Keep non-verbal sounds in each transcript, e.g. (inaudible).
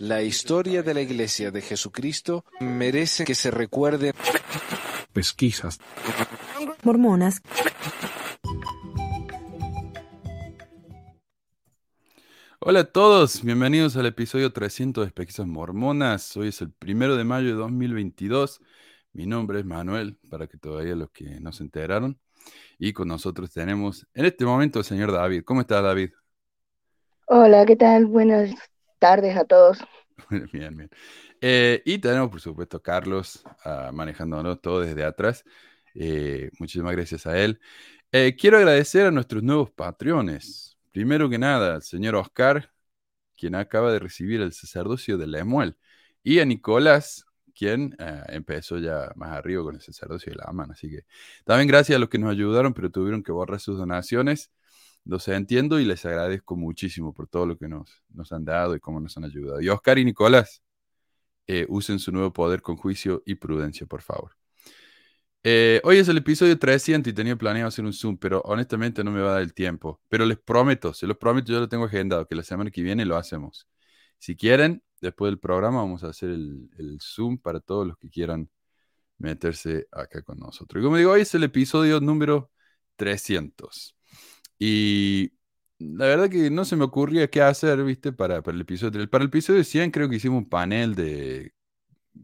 La historia de la Iglesia de Jesucristo merece que se recuerde. Pesquisas. Mormonas. Hola a todos, bienvenidos al episodio 300 de Pesquisas Mormonas. Hoy es el primero de mayo de 2022. Mi nombre es Manuel, para que todavía los que no se enteraron. Y con nosotros tenemos en este momento al señor David. ¿Cómo está David? Hola, ¿qué tal? Buenas tardes a todos. (laughs) bien, bien. Eh, y tenemos, por supuesto, Carlos uh, manejándonos todo desde atrás. Eh, muchísimas gracias a él. Eh, quiero agradecer a nuestros nuevos patrones. Primero que nada, al señor Oscar, quien acaba de recibir el sacerdocio de Lemuel, y a Nicolás, quien empezó ya más arriba con el sacerdocio de la mano. Así que también gracias a los que nos ayudaron, pero tuvieron que borrar sus donaciones. Los entiendo y les agradezco muchísimo por todo lo que nos, nos han dado y cómo nos han ayudado. Y Oscar y Nicolás, eh, usen su nuevo poder con juicio y prudencia, por favor. Eh, hoy es el episodio 300 y tenía planeado hacer un Zoom, pero honestamente no me va a dar el tiempo. Pero les prometo, se los prometo, yo lo tengo agendado, que la semana que viene lo hacemos. Si quieren, después del programa vamos a hacer el, el Zoom para todos los que quieran meterse acá con nosotros. Y como digo, hoy es el episodio número 300. Y la verdad que no se me ocurría qué hacer, ¿viste? Para, el episodio. Para el episodio 100 creo que hicimos un panel de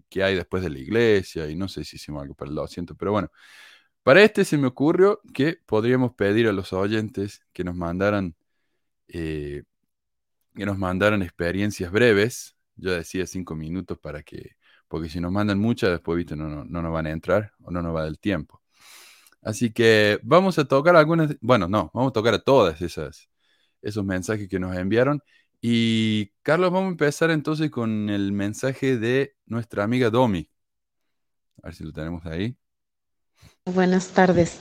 qué hay después de la iglesia y no sé si hicimos algo para el 200, pero bueno. Para este se me ocurrió que podríamos pedir a los oyentes que nos mandaran eh, que nos mandaran experiencias breves. Yo decía cinco minutos para que, porque si nos mandan muchas, después ¿viste? No, no, no nos van a entrar o no nos va del tiempo. Así que vamos a tocar algunas, bueno, no, vamos a tocar a todas esas, esos mensajes que nos enviaron. Y Carlos, vamos a empezar entonces con el mensaje de nuestra amiga Domi. A ver si lo tenemos ahí. Buenas tardes.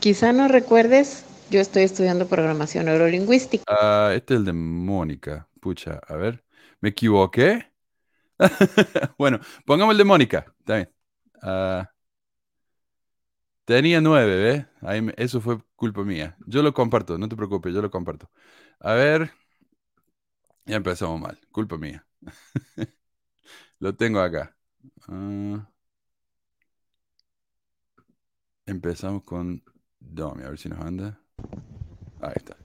Quizá no recuerdes, yo estoy estudiando programación neurolingüística. Ah, este es el de Mónica. Pucha, a ver, ¿me equivoqué? (laughs) bueno, pongamos el de Mónica, está bien. Uh, Tenía nueve, ¿ves? Eso fue culpa mía. Yo lo comparto, no te preocupes, yo lo comparto. A ver, ya empezamos mal, culpa mía. (laughs) lo tengo acá. Uh, empezamos con Domi, a ver si nos anda. Ahí está.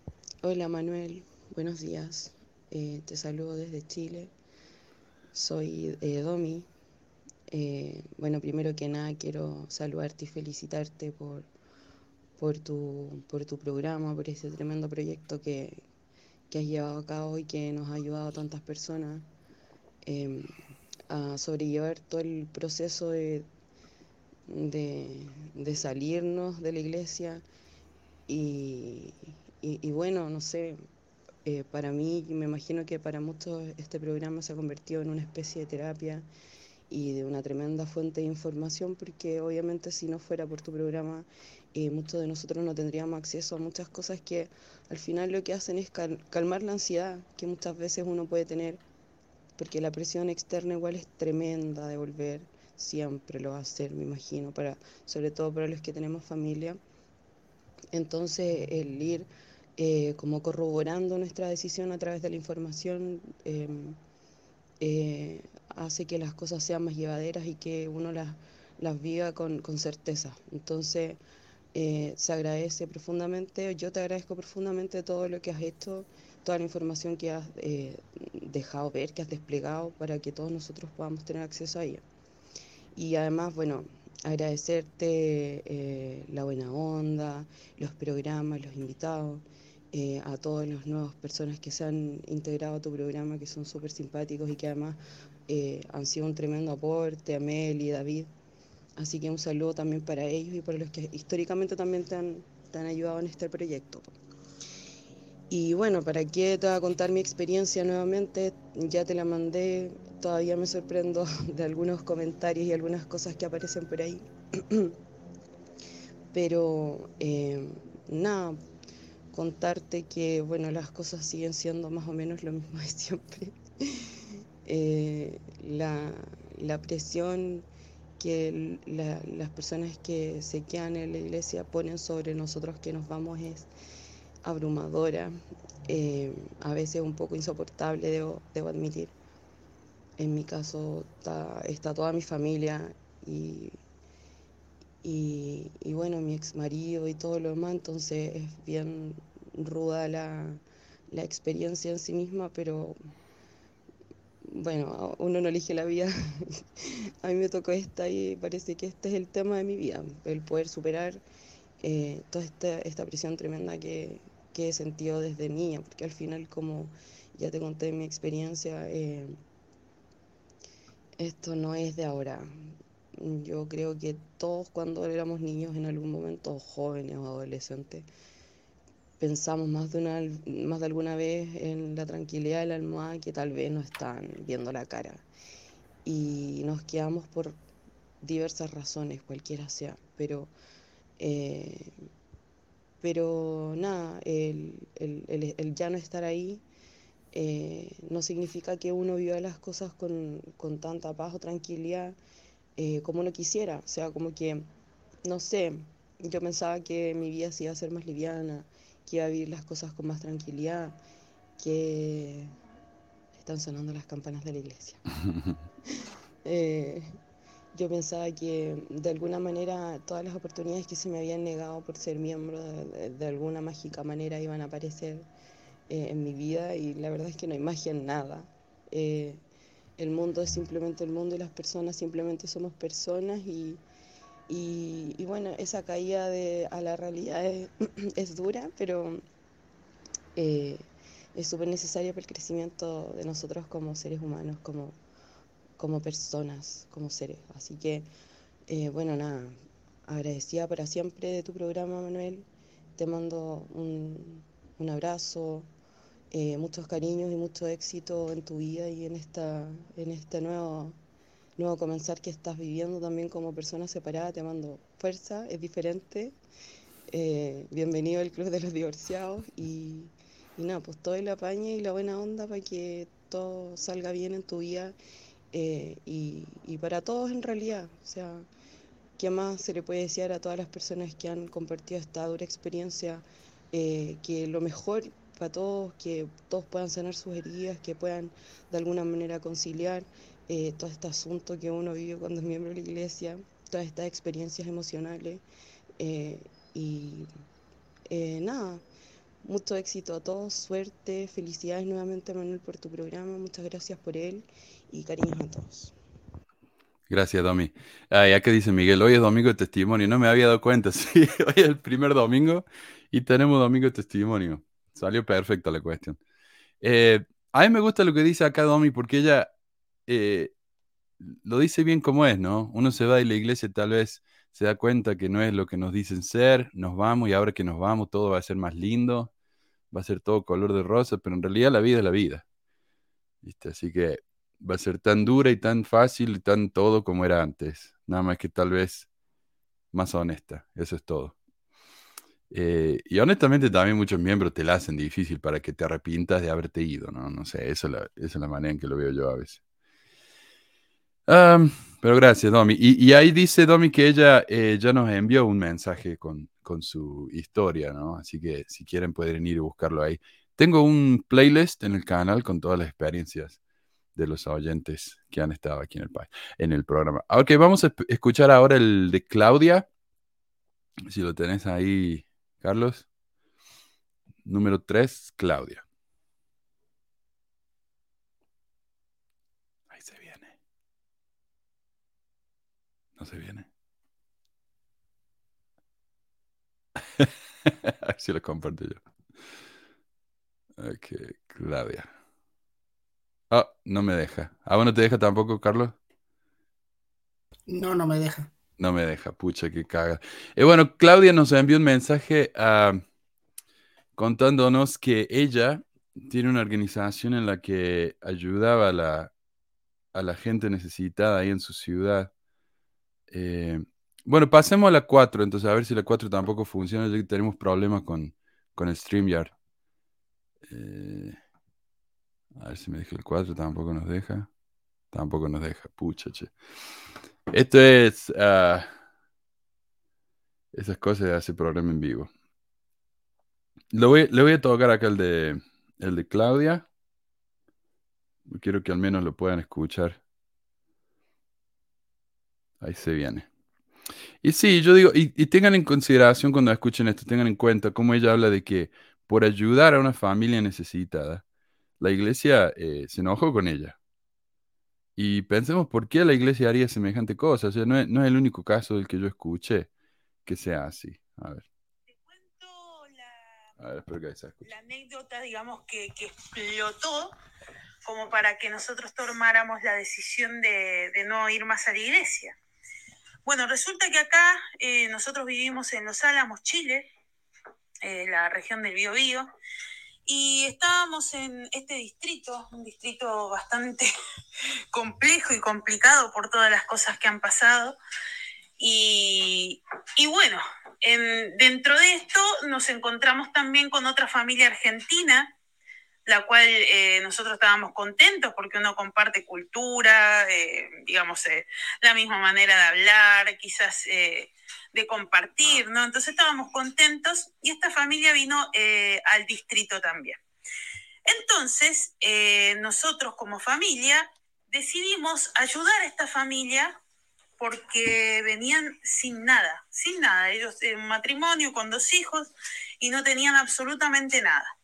Hola Manuel, buenos días. Eh, te saludo desde Chile. Soy eh, Domi, eh, bueno, primero que nada quiero saludarte y felicitarte por, por, tu, por tu programa, por ese tremendo proyecto que, que has llevado a cabo y que nos ha ayudado a tantas personas eh, a sobrellevar todo el proceso de, de, salirnos de la iglesia. Y, y, y bueno, no sé, eh, para mí, me imagino que para muchos este programa se ha convertido en una especie de terapia y de una tremenda fuente de información, porque obviamente si no fuera por tu programa, eh, muchos de nosotros no tendríamos acceso a muchas cosas que al final lo que hacen es cal calmar la ansiedad que muchas veces uno puede tener, porque la presión externa igual es tremenda de volver, siempre lo va a hacer, me imagino, para, sobre todo para los que tenemos familia. Entonces el ir eh, como corroborando nuestra decisión a través de la información, eh, eh, hace que las cosas sean más llevaderas y que uno las, las viva con, con certeza. Entonces, eh, se agradece profundamente, yo te agradezco profundamente todo lo que has hecho, toda la información que has eh, dejado ver, que has desplegado para que todos nosotros podamos tener acceso a ella. Y además, bueno, agradecerte eh, la buena onda, los programas, los invitados. Eh, a todas las nuevas personas que se han integrado a tu programa, que son súper simpáticos y que además eh, han sido un tremendo aporte, a Mel y David. Así que un saludo también para ellos y para los que históricamente también te han, ayudado en este proyecto. Y bueno, ¿para qué te voy a contar mi experiencia nuevamente? Ya te la mandé, todavía me sorprendo (laughs) de algunos comentarios y algunas cosas que aparecen por ahí. (clears throat) Pero eh, nada, contarte que, bueno, las cosas siguen siendo más o menos lo mismo de siempre. (laughs) eh, la, la, presión que la, las personas que se quedan en la iglesia ponen sobre nosotros que nos vamos es abrumadora, eh, a veces un poco insoportable, debo, debo admitir. en mi caso está, está toda mi familia y, y, y bueno, mi ex marido y todo lo demás, entonces es bien ruda la, la experiencia en sí misma, pero bueno, uno no elige la vida. (laughs) a mí me tocó esta y parece que este es el tema de mi vida, el poder superar eh, toda esta, esta presión tremenda que, que he sentido desde niña, porque al final, como ya te conté mi experiencia, eh, esto no es de ahora. Yo creo que todos cuando éramos niños en algún momento, jóvenes o adolescentes, pensamos más de, una, más de alguna vez en la tranquilidad de la almohada que tal vez nos están viendo la cara. Y nos quedamos por diversas razones, cualquiera sea, pero, eh, pero nada, el, el, el, el, ya no estar ahí eh, no significa que uno viva las cosas con, con tanta paz o tranquilidad eh, como uno quisiera, o sea, como que, no sé, yo pensaba que mi vida se iba a ser más liviana, que iba a vivir las cosas con más tranquilidad, que están sonando las campanas de la iglesia. (laughs) eh, yo pensaba que de alguna manera todas las oportunidades que se me habían negado por ser miembro de, de alguna mágica manera iban a aparecer eh, en mi vida y la verdad es que no hay magia en nada. Eh, el mundo es simplemente el mundo y las personas simplemente somos personas y, y, bueno, esa caída de, a la realidad es, (clears throat) es dura, pero eh, es súper necesaria para el crecimiento de nosotros como seres humanos, como, como personas, como seres. Así que, eh, bueno, nada, agradecida para siempre de tu programa, Manuel. Te mando un, un abrazo, eh, muchos cariños y mucho éxito en tu vida y en, esta, en este nuevo nuevo comenzar que estás viviendo también como persona separada. Te mando fuerza, es diferente. Eh, bienvenido al Club de los Divorciados y, y, nada, pues todo el apañe y la buena onda para que todo salga bien en tu vida eh, y, y, para todos en realidad. O sea, ¿qué más se le puede desear a todas las personas que han compartido esta dura experiencia? Que lo mejor para todos, que todos puedan sanar sus heridas, que puedan de alguna manera conciliar eh, todo este asunto que uno vive cuando es miembro de la iglesia, todas estas experiencias emocionales. Eh, y eh, nada, mucho éxito a todos, suerte, felicidades nuevamente Manuel por tu programa, muchas gracias por él y cariños a todos. Gracias, Domi. Ah, ya que dice Miguel, hoy es domingo de testimonio, no me había dado cuenta, (laughs) sí, hoy es el primer domingo y tenemos domingo de testimonio. Salió perfecta la cuestión. Eh, a mí me gusta lo que dice acá Domi porque ella eh, lo dice bien como es, ¿no? Uno se va de la iglesia tal vez se da cuenta que no es lo que nos dicen ser, nos vamos y ahora que nos vamos todo va a ser más lindo, va a ser todo color de rosa, pero en realidad la vida es la vida. ¿Viste? Así que va a ser tan dura y tan fácil y tan todo como era antes, nada más que tal vez más honesta, eso es todo. Eh, y honestamente también muchos miembros te la hacen difícil para que te arrepientas de haberte ido, ¿no? No sé, esa es la, esa es la manera en que lo veo yo a veces. Pero gracias, Domi. Y, y, ahí dice Domi que ella eh, ya nos envió un mensaje con, con, su historia, ¿no? Así que si quieren pueden ir y buscarlo ahí. Tengo un playlist en el canal con todas las experiencias de los oyentes que han estado aquí en el, en el programa. Ok, vamos a escuchar ahora el de Claudia. Si lo tenés ahí, Carlos. Número 3, Claudia. No se viene. (laughs) Así lo comparto yo. Ok, Claudia. Oh, no me deja. ¿Ah, bueno te deja tampoco, Carlos? No, no me deja. No me deja, pucha, que caga. Y bueno, Claudia nos envió un mensaje uh, contándonos que ella tiene una organización en la que ayudaba a la, a la gente necesitada ahí en su ciudad eh, bueno, pasemos a la 4, entonces a ver si la 4 tampoco funciona, ya que tenemos problemas con, con el StreamYard. Eh, a ver si me deja el 4, tampoco nos deja. Tampoco nos deja, pucha, che. Esto es... Uh, esas cosas de hacer programa en vivo. Le voy a tocar acá el de, el de Claudia. Quiero que al menos lo puedan escuchar. Ahí se viene. Y sí, yo digo, y, y tengan en consideración cuando escuchen esto, tengan en cuenta cómo ella habla de que por ayudar a una familia necesitada, la iglesia eh, se enojó con ella. Y pensemos por qué la iglesia haría semejante cosa. O sea, no es, no es el único caso del que yo escuché que sea así. A ver. Te cuento la, A ver, espero que ahí se escuche. la anécdota, digamos, que, que explotó como para que nosotros tomáramos la decisión de, de no ir más a la iglesia. Bueno, resulta que acá eh, nosotros vivimos en Los Álamos, Chile, eh, la región del Biobío, y estábamos en este distrito, un distrito bastante (laughs) complejo y complicado por todas las cosas que han pasado. Y, y bueno, en- dentro de esto nos encontramos también con otra familia argentina, la cual eh, nosotros estábamos contentos porque uno comparte cultura, eh, digamos, eh, la misma manera de hablar, quizás eh, de compartir, ¿no? Entonces estábamos contentos y esta familia vino eh, al distrito también. Entonces, eh, nosotros como familia decidimos ayudar a esta familia porque venían sin nada, sin nada. Ellos en un matrimonio con dos hijos y no tenían absolutamente nada.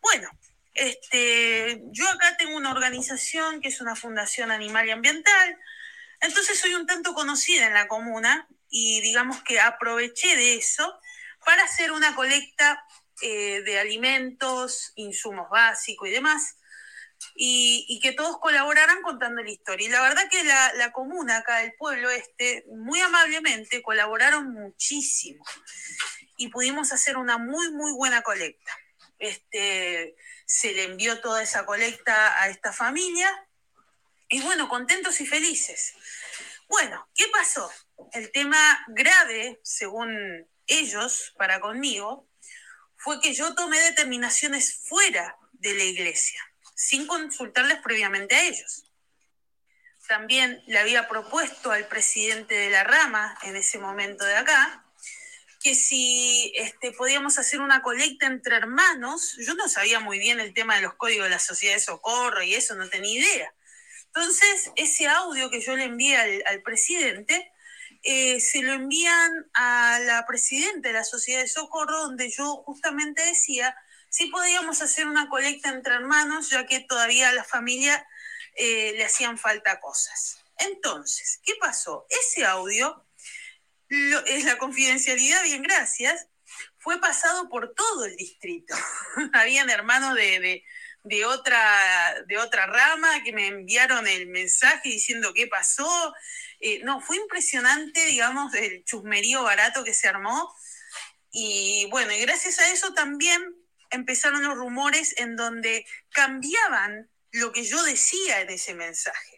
Bueno, este, yo acá tengo una organización que es una fundación animal y ambiental, entonces soy un tanto conocida en la comuna y digamos que aproveché de eso para hacer una colecta eh, de alimentos, insumos básicos y demás, y, que todos colaboraran contando la historia. Y la verdad que la, la comuna acá, el pueblo este, muy amablemente colaboraron muchísimo y pudimos hacer una muy, muy buena colecta. Este, se le envió toda esa colecta a esta familia y bueno, contentos y felices. Bueno, ¿qué pasó? El tema grave, según ellos, para conmigo, fue que yo tomé determinaciones fuera de la iglesia, sin consultarles previamente a ellos. También le había propuesto al presidente de la rama en ese momento de acá que si este, podíamos hacer una colecta entre hermanos, yo no sabía muy bien el tema de los códigos de la sociedad de socorro y eso, no tenía idea. Entonces, ese audio que yo le envié al, al presidente, eh, se lo envían a la presidenta de la sociedad de socorro, donde yo justamente decía si podíamos hacer una colecta entre hermanos, ya que todavía a la familia eh, le hacían falta cosas. Entonces, ¿qué pasó? Ese audio es la confidencialidad, bien gracias, fue pasado por todo el distrito. (laughs) Habían hermanos de- de otra, de otra rama que me enviaron el mensaje diciendo qué pasó. Eh, no, fue impresionante, digamos, el chusmerío barato que se armó. Y bueno, y gracias a eso también empezaron los rumores en donde cambiaban lo que yo decía en ese mensaje.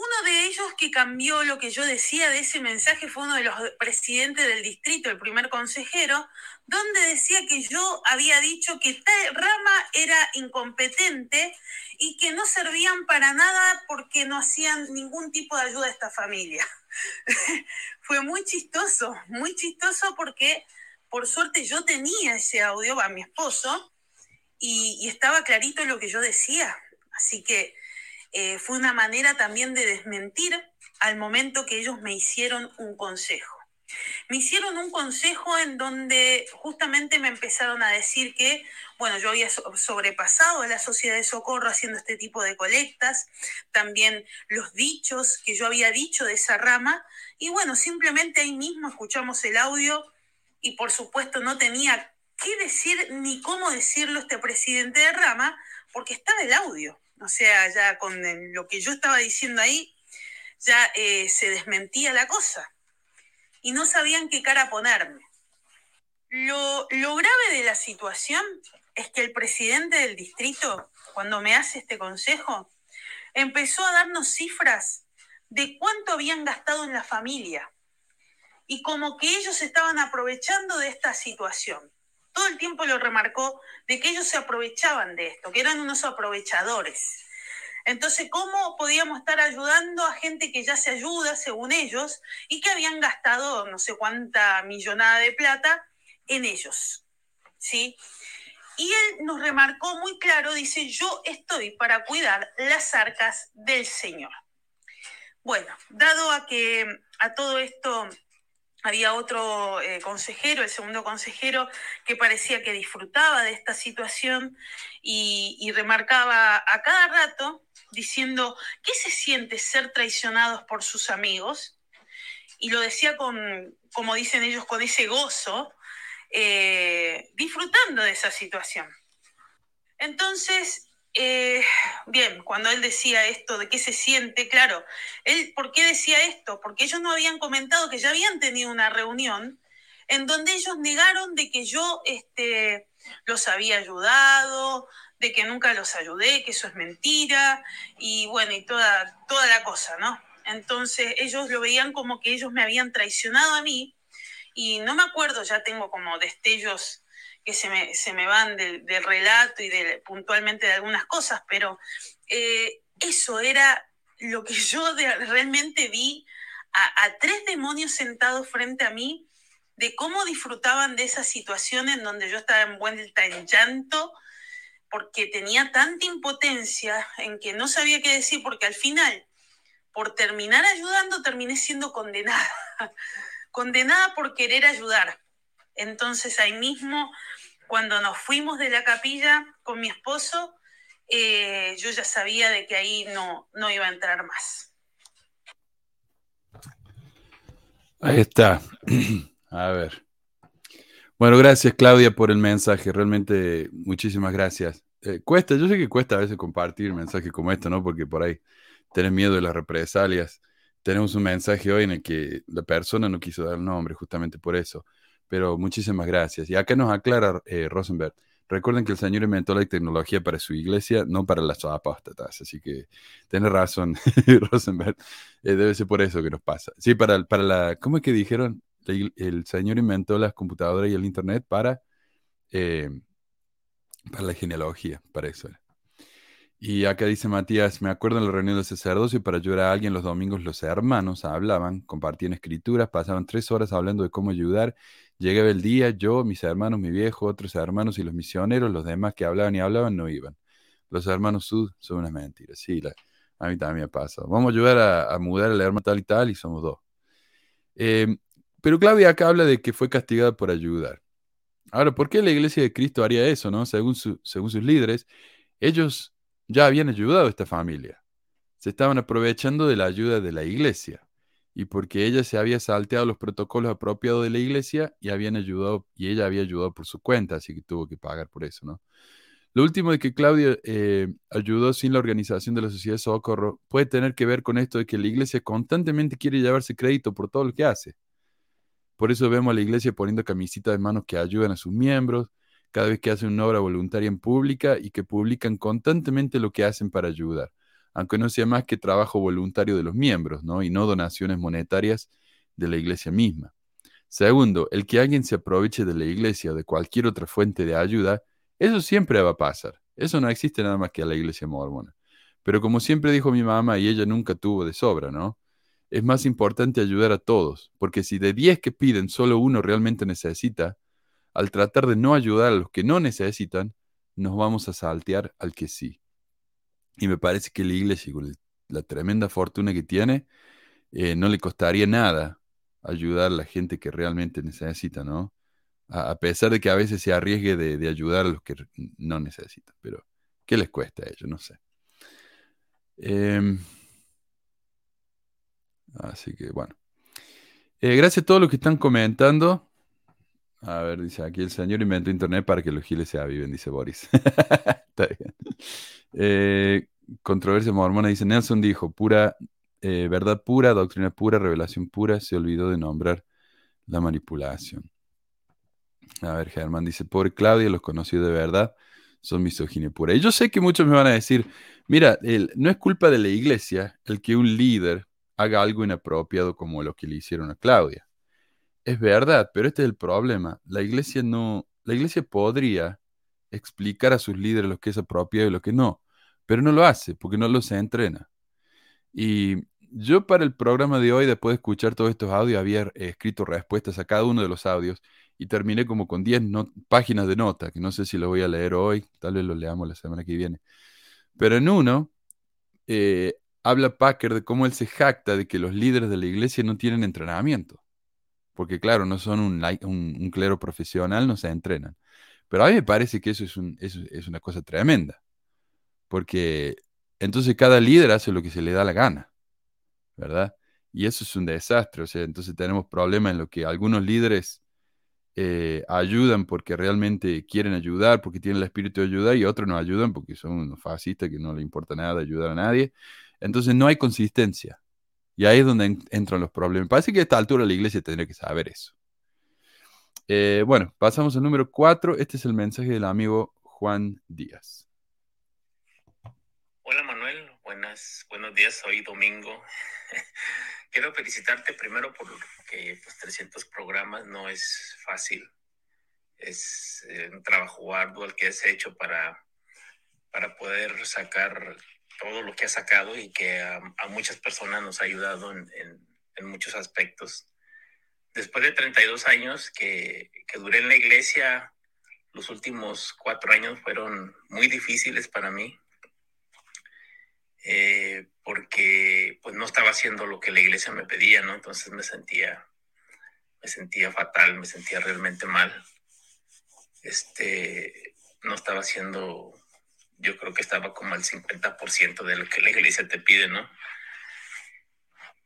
Uno de ellos que cambió lo que yo decía de ese mensaje fue uno de los presidentes del distrito, el primer consejero, donde decía que yo había dicho que tal rama era incompetente y que no servían para nada porque no hacían ningún tipo de ayuda a esta familia. (laughs) fue muy chistoso, muy chistoso porque por suerte yo tenía ese audio a mi esposo y, y estaba clarito lo que yo decía. Así que eh, fue una manera también de desmentir al momento que ellos me hicieron un consejo. Me hicieron un consejo en donde justamente me empezaron a decir que, bueno, yo había so- sobrepasado a la sociedad de socorro haciendo este tipo de colectas, también los dichos que yo había dicho de esa rama, y bueno, simplemente ahí mismo escuchamos el audio y por supuesto no tenía qué decir ni cómo decirlo este presidente de rama, porque estaba el audio. O sea, ya con lo que yo estaba diciendo ahí, ya eh, se desmentía la cosa. Y no sabían qué cara ponerme. Lo, lo grave de la situación es que el presidente del distrito, cuando me hace este consejo, empezó a darnos cifras de cuánto habían gastado en la familia y como que ellos estaban aprovechando de esta situación. Todo el tiempo lo remarcó de que ellos se aprovechaban de esto, que eran unos aprovechadores. Entonces, ¿cómo podíamos estar ayudando a gente que ya se ayuda, según ellos, y que habían gastado no sé cuánta millonada de plata en ellos? ¿Sí? Y él nos remarcó muy claro, dice, yo estoy para cuidar las arcas del Señor. Bueno, dado a que a todo esto había otro eh, consejero, el segundo consejero, que parecía que disfrutaba de esta situación y, remarcaba a cada rato diciendo, ¿qué se siente ser traicionados por sus amigos? Y lo decía con, como dicen ellos, con ese gozo, eh, disfrutando de esa situación. Entonces, eh, bien, cuando él decía esto de qué se siente, claro, él, ¿por qué decía esto? Porque ellos no habían comentado que ya habían tenido una reunión en donde ellos negaron de que yo este, los había ayudado, de que nunca los ayudé, que eso es mentira, y bueno, y toda, toda la cosa, ¿no? Entonces ellos lo veían como que ellos me habían traicionado a mí, y no me acuerdo, ya tengo como destellos se me, se me van del, relato y de, puntualmente de algunas cosas, pero eh, eso era lo que (laughs) yo realmente vi a, tres demonios sentados frente a mí, de cómo disfrutaban de esa situación en donde yo estaba envuelta en llanto, porque tenía tanta impotencia en que no sabía qué decir, porque al final, por terminar ayudando, terminé siendo condenada, (laughs) condenada por querer ayudar. Entonces ahí mismo cuando nos fuimos de la capilla con mi esposo, eh, yo ya sabía de que ahí no, no iba a entrar más. Ahí está. (clears throat) A ver. Bueno, gracias Claudia por el mensaje. Realmente muchísimas gracias. Eh, cuesta, yo sé que cuesta a veces compartir mensajes como este, ¿no? Porque por ahí tenés miedo de las represalias. Tenemos un mensaje hoy en el que la persona no quiso dar el nombre justamente por eso pero muchísimas gracias. Y acá nos aclara eh, Rosenberg. Recuerden que el Señor inventó la tecnología para su iglesia, no para las apóstatas. Así que tiene razón, (laughs) Rosenberg. Eh, debe ser por eso que nos pasa. Sí, para, para la. ¿Cómo es que dijeron? El, Señor inventó las computadoras y el Internet para, eh, para la genealogía, para eso Y acá dice Matías, me acuerdo en la reunión del sacerdocio para ayudar a alguien los domingos los hermanos hablaban, compartían escrituras, pasaban tres horas hablando de cómo ayudar Llegaba el día, yo, mis hermanos, mi viejo, otros hermanos y los misioneros, los demás que hablaban y hablaban no iban. Los hermanos sud son unas mentiras. Sí, a mí también me pasa. Vamos a ayudar a, mudar al hermano tal y tal y somos dos. Em, pero Claudia acá habla de que fue castigada por ayudar. Ahora, ¿por qué la iglesia de Cristo haría eso? No? Según, según sus líderes, ellos ya habían ayudado a esta familia. Se estaban aprovechando de la ayuda de la iglesia y porque ella se había salteado los protocolos apropiados de la iglesia y habían ayudado y ella había ayudado por su cuenta, así que tuvo que pagar por eso, ¿no? Lo último de que Claudia eh, ayudó sin la organización de la sociedad de socorro puede tener que ver con esto de que la iglesia constantemente quiere llevarse crédito por todo lo que hace. Por eso vemos a la iglesia poniendo camisitas de manos que ayudan a sus miembros cada vez que hacen una obra voluntaria en pública y que publican constantemente lo que hacen para ayudar aunque no sea más que trabajo voluntario de los miembros, ¿no? Y no donaciones monetarias de la iglesia misma. Segundo, el que alguien se aproveche de la iglesia o de cualquier otra fuente de ayuda, eso siempre va a pasar. Eso no existe nada más que a la iglesia mormona. Pero como siempre dijo mi mamá y ella nunca tuvo de sobra, ¿no? Es más importante ayudar a todos, porque si de 10 que piden solo uno realmente necesita, al tratar de no ayudar a los que no necesitan, nos vamos a saltear al que sí. Y me parece que la iglesia, con la tremenda fortuna que tiene, eh, no le costaría nada ayudar a la gente que realmente necesita, ¿no? A, pesar de que a veces se arriesgue de, ayudar a los que no necesitan. Pero, ¿qué les cuesta a ellos? No sé. Em, así que, bueno. Eh, gracias a todos los que están comentando. A ver, dice aquí el señor inventó internet para que los giles se aviven, dice Boris. (laughs) Está bien. Eh, controversia mormona dice, Nelson dijo, pura, eh, verdad pura, doctrina pura, revelación pura, se olvidó de nombrar la manipulación. A ver, Germán dice, pobre Claudia, los conocidos de verdad son misoginia pura. Y yo sé que muchos me van a decir, mira, no es culpa de la iglesia el que un líder haga algo inapropiado como lo que le hicieron a Claudia. Es verdad, pero este es el problema. La iglesia no, la iglesia podría explicar a sus líderes lo que es apropiado y lo que no, pero no lo hace porque no lo se entrena. Y yo para el programa de hoy, después de escuchar todos estos audios, había escrito respuestas a cada uno de los audios y terminé como con 10 páginas de nota, que no sé si lo voy a leer hoy, tal vez lo leamos la semana que viene. Pero en uno eh, habla Packer de cómo él se jacta de que los líderes de la iglesia no tienen entrenamiento. Porque claro, no son un, clero profesional, no se entrenan. Pero a mí me parece que eso es una cosa tremenda. Porque entonces cada líder hace lo que se le da la gana, ¿verdad? Y eso es un desastre. O sea, entonces tenemos problemas en lo que algunos líderes eh, ayudan porque realmente quieren ayudar, porque tienen el espíritu de ayudar, y otros no ayudan porque son unos fascistas que no les importa nada ayudar a nadie. Entonces no hay consistencia. Y ahí es donde entran los problemas. Parece que a esta altura la iglesia tendría que saber eso. Eh, bueno, pasamos al número 4. Este es el mensaje del amigo Juan Díaz. Buenas, buenos días, hoy domingo. (laughs) Quiero felicitarte primero por que pues, 300 programas no es fácil. Es eh, un trabajo arduo el que has hecho para, para poder sacar todo lo que has sacado y que a, muchas personas nos ha ayudado en, en, muchos aspectos. Después de 32 años que, que duré en la iglesia, los últimos cuatro años fueron muy difíciles para mí. Eh, porque pues no estaba haciendo lo que la iglesia me pedía, ¿no? Entonces me sentía, me sentía fatal, me sentía realmente mal. Este, no estaba haciendo, yo creo que estaba como al 50% de lo que la iglesia te pide, ¿no?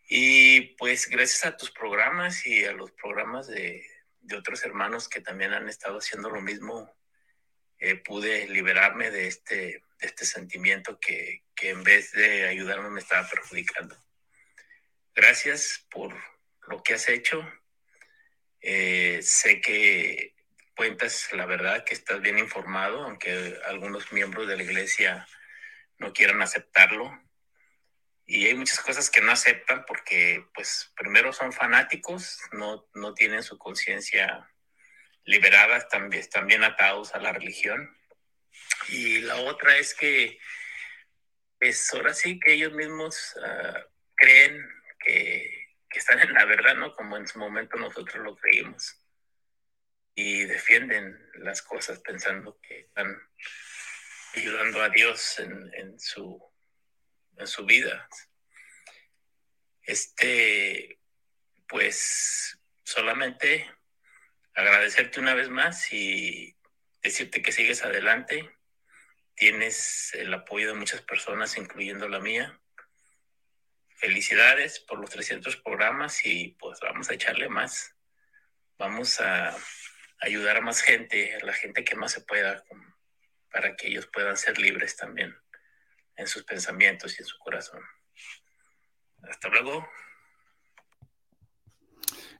Y pues gracias a tus programas y a los programas de, de otros hermanos que también han estado haciendo lo mismo, eh, pude liberarme de este, este sentimiento que, que en vez de ayudarme me estaba perjudicando. Gracias por lo que has hecho. Eh, sé que cuentas la verdad, que estás bien informado, aunque algunos miembros de la iglesia no quieran aceptarlo. Y hay muchas cosas que no aceptan porque, pues, primero son fanáticos, no, no tienen su conciencia liberada, están, están bien atados a la religión. Y la otra es que pues ahora sí que ellos mismos ah, creen que, están en la verdad, ¿no? Como en su momento nosotros lo creímos. Y defienden las cosas pensando que están ayudando a Dios en, su, en su vida. Este, pues solamente agradecerte una vez más y decirte que sigues adelante Tienes el apoyo de muchas personas, incluyendo la mía. Felicidades por los 300 programas y pues vamos a echarle más. Vamos a ayudar a más gente, a la gente que más se pueda, para que ellos puedan ser libres también en sus pensamientos y en su corazón. Hasta luego.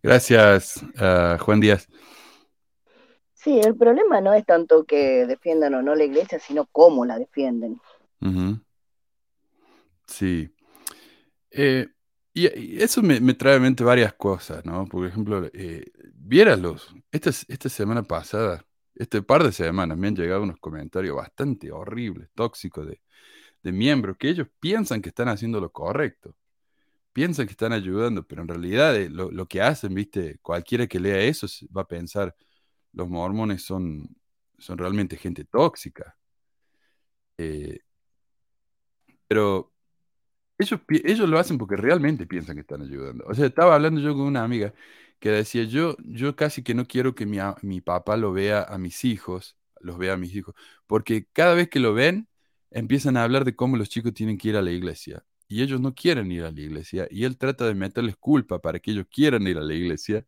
Gracias, uh, Juan Díaz. Sí, el problema no es tanto que defiendan o no la iglesia, sino cómo la defienden. Sí. Eh, y, eso me, trae a mente varias cosas, ¿no? Por ejemplo, eh, viéralos. Esta, semana pasada, este par de semanas, me han llegado unos comentarios bastante horribles, tóxicos de, de miembros que ellos piensan que están haciendo lo correcto. Piensan que están ayudando, pero en realidad eh, lo, lo que hacen, viste, cualquiera que lea eso va a pensar, los mormones son, son realmente gente tóxica. Eh, pero ellos, ellos lo hacen porque realmente piensan que están ayudando. O sea, estaba hablando yo con una amiga que decía, yo, yo casi que no quiero que mi, mi papá lo vea a mis hijos, los vea a mis hijos, porque cada vez que lo ven, empiezan a hablar de cómo los chicos tienen que ir a la iglesia. Y ellos no quieren ir a la iglesia. Y él trata de meterles culpa para que ellos quieran ir a la iglesia.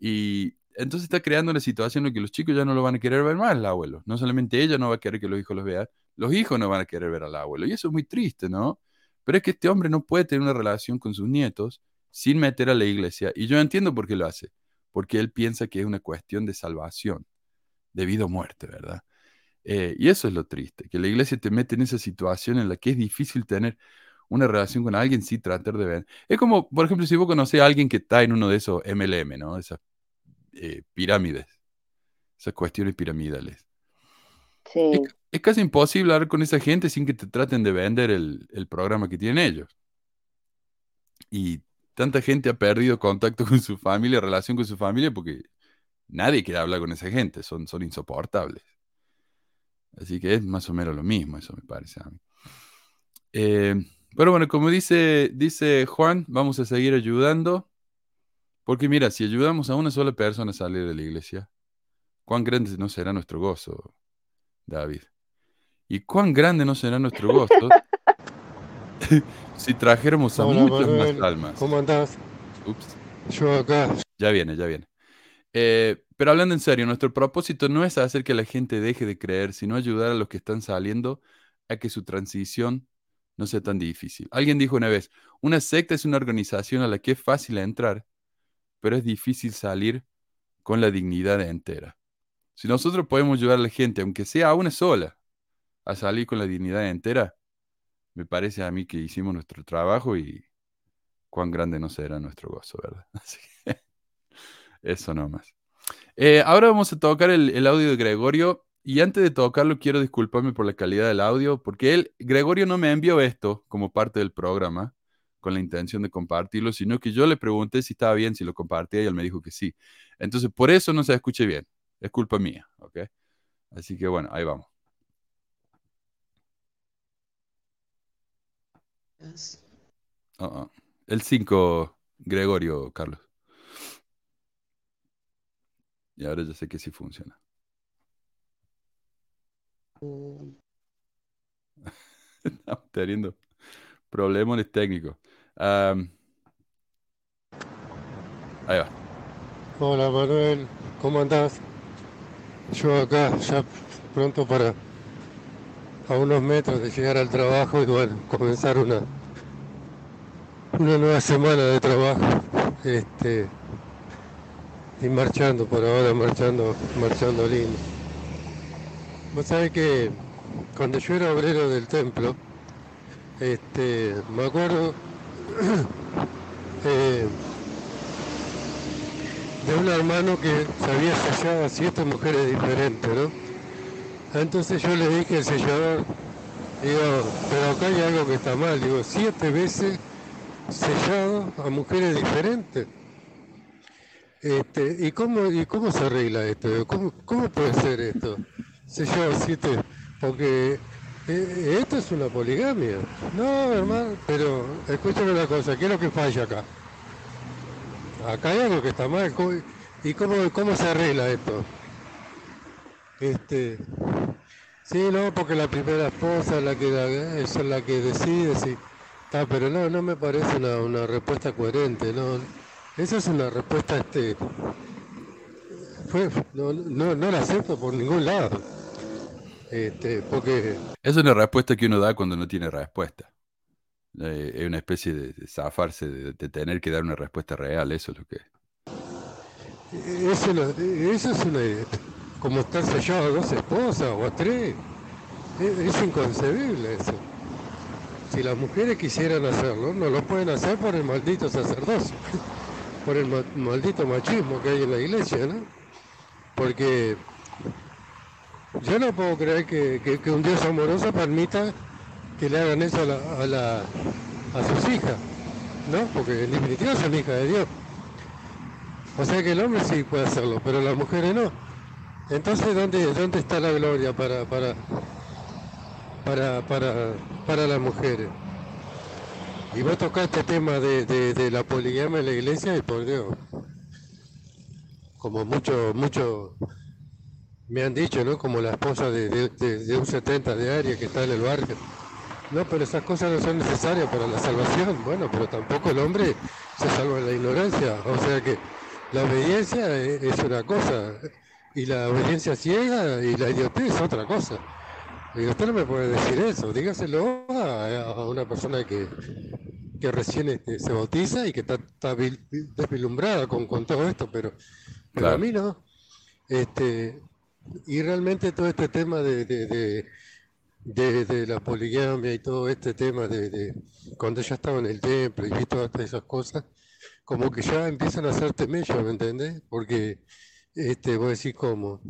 Y, entonces está creando una situación en la que los chicos ya no lo van a querer ver más al abuelo. No solamente ella no va a querer que los hijos los vean, los hijos no van a querer ver al abuelo. Y eso es muy triste, ¿no? Pero es que este hombre no puede tener una relación con sus nietos sin meter a la iglesia. Y yo entiendo por qué lo hace. Porque él piensa que es una cuestión de salvación, de vida o muerte, ¿verdad? Eh, y eso es lo triste, que la iglesia te mete en esa situación en la que es difícil tener una relación con alguien sin tratar de ver. Es como, por ejemplo, si vos conocés a alguien que está en uno de esos MLM, ¿no? Esas eh, pirámides, esas cuestiones piramidales. Es, casi imposible hablar con esa gente sin que te traten de vender el, programa que tienen ellos. Y tanta gente ha perdido contacto con su familia, relación con su familia, porque Nadie quiere hablar con esa gente, son, son insoportables. Así que es más o menos lo mismo, eso me parece a mí. Eh, pero bueno, como dice, dice Juan, vamos a seguir ayudando. Porque mira, si ayudamos a una sola persona a salir de la iglesia, cuán grande no será nuestro gozo, David. Y cuán grande no será nuestro gozo (laughs) si trajéramos a muchas más almas. ¿Cómo andás? Ups. Yo acá. Ya viene, ya viene. Eh, pero hablando en serio, nuestro propósito no es hacer que la gente deje de creer, sino ayudar a los que están saliendo a que su transición no sea tan difícil. Alguien dijo una vez, una secta es una organización a la que es fácil entrar, pero es difícil salir con la dignidad entera. Si nosotros podemos ayudar a la gente, aunque sea a una sola, a salir con la dignidad entera, me parece a mí que hicimos nuestro trabajo y cuán grande no será nuestro gozo, ¿verdad? (laughs) Así que eso nomás. Eh, ahora vamos a tocar el, el, audio de Gregorio y antes de tocarlo quiero disculparme por la calidad del audio porque él, Gregorio no me envió esto como parte del programa con la intención de compartirlo, sino que yo le pregunté si estaba bien, si lo compartía y él me dijo que sí. Entonces por eso no se escuche bien, es culpa mía, ¿ok? Así que bueno, ahí vamos. Uh -uh. El 5, Gregorio, Carlos. Y ahora ya sé que sí funciona. (laughs) Estamos teniendo problemas técnicos. Um, ahí va. Hola Manuel, ¿cómo andás? Yo acá ya pronto para a unos metros de llegar al trabajo y bueno, comenzar una una nueva semana de trabajo. Este y marchando por ahora, marchando, marchando lindo. Vos sabés que cuando yo era obrero del templo, este, me acuerdo (coughs) eh, de un hermano que se había sellado a siete mujeres diferentes, ¿no? Entonces yo le dije al sellador, digo, pero acá hay algo que está mal, digo, siete veces sellado a mujeres diferentes. Este, ¿y, cómo, ¿Y cómo se arregla esto? ¿Cómo, cómo puede ser esto? Sellado siete, porque eh, esto es una poligamia. No, hermano, pero escúchame una cosa, ¿qué es lo que falla acá? Acá hay algo que está mal. ¿Y cómo, cómo se arregla esto? Este, sí, no, porque la primera esposa es la que, la que decide, sí. Ah, pero no, no me parece una, una respuesta coherente, no. Esa es una respuesta, este, fue, no, no, no la acepto por ningún lado. Este, porque... Es una respuesta que uno da cuando no tiene respuesta. Eh, es una especie de, zafarse, de, de, tener que dar una respuesta real, eso es lo que... Eso, eso es una... Como estar sellado a dos esposas o a tres. Es, es inconcebible eso si las mujeres quisieran hacerlo, no lo pueden hacer por el maldito sacerdocio, (laughs) por el ma maldito machismo que hay en la iglesia, ¿no? Porque yo no puedo creer que, que, un Dios amoroso permita que le hagan eso a, la, a, sus hijas, ¿no? Porque en definitiva son hijas de Dios. O sea que el hombre sí puede hacerlo, pero las mujeres no. Entonces, ¿dónde, dónde está la gloria para, para, para, para, para las mujeres. Y vos tocaste el tema de, de, de, la poligamia en la iglesia y por Dios, como mucho, mucho me han dicho, ¿no? Como la esposa de, de, un 70 de área que está en el barrio. No, pero esas cosas no son necesarias para la salvación. Bueno, pero tampoco el hombre se salva en la ignorancia. O sea que la obediencia es una cosa y la obediencia ciega y la idiotez es otra cosa. Y usted no me puede decir eso, dígaselo a, a una persona que, que recién este, se bautiza y que está, está deslumbrada con, con, todo esto, pero, pero claro. a mí no. Este, y realmente todo este tema de, de, de, de, de la poligamia y todo este tema de, cuando ya estaba en el templo y todas esas cosas, como que ya empiezan a hacerte mello, ¿me entendés? Porque este, voy a decir cómo.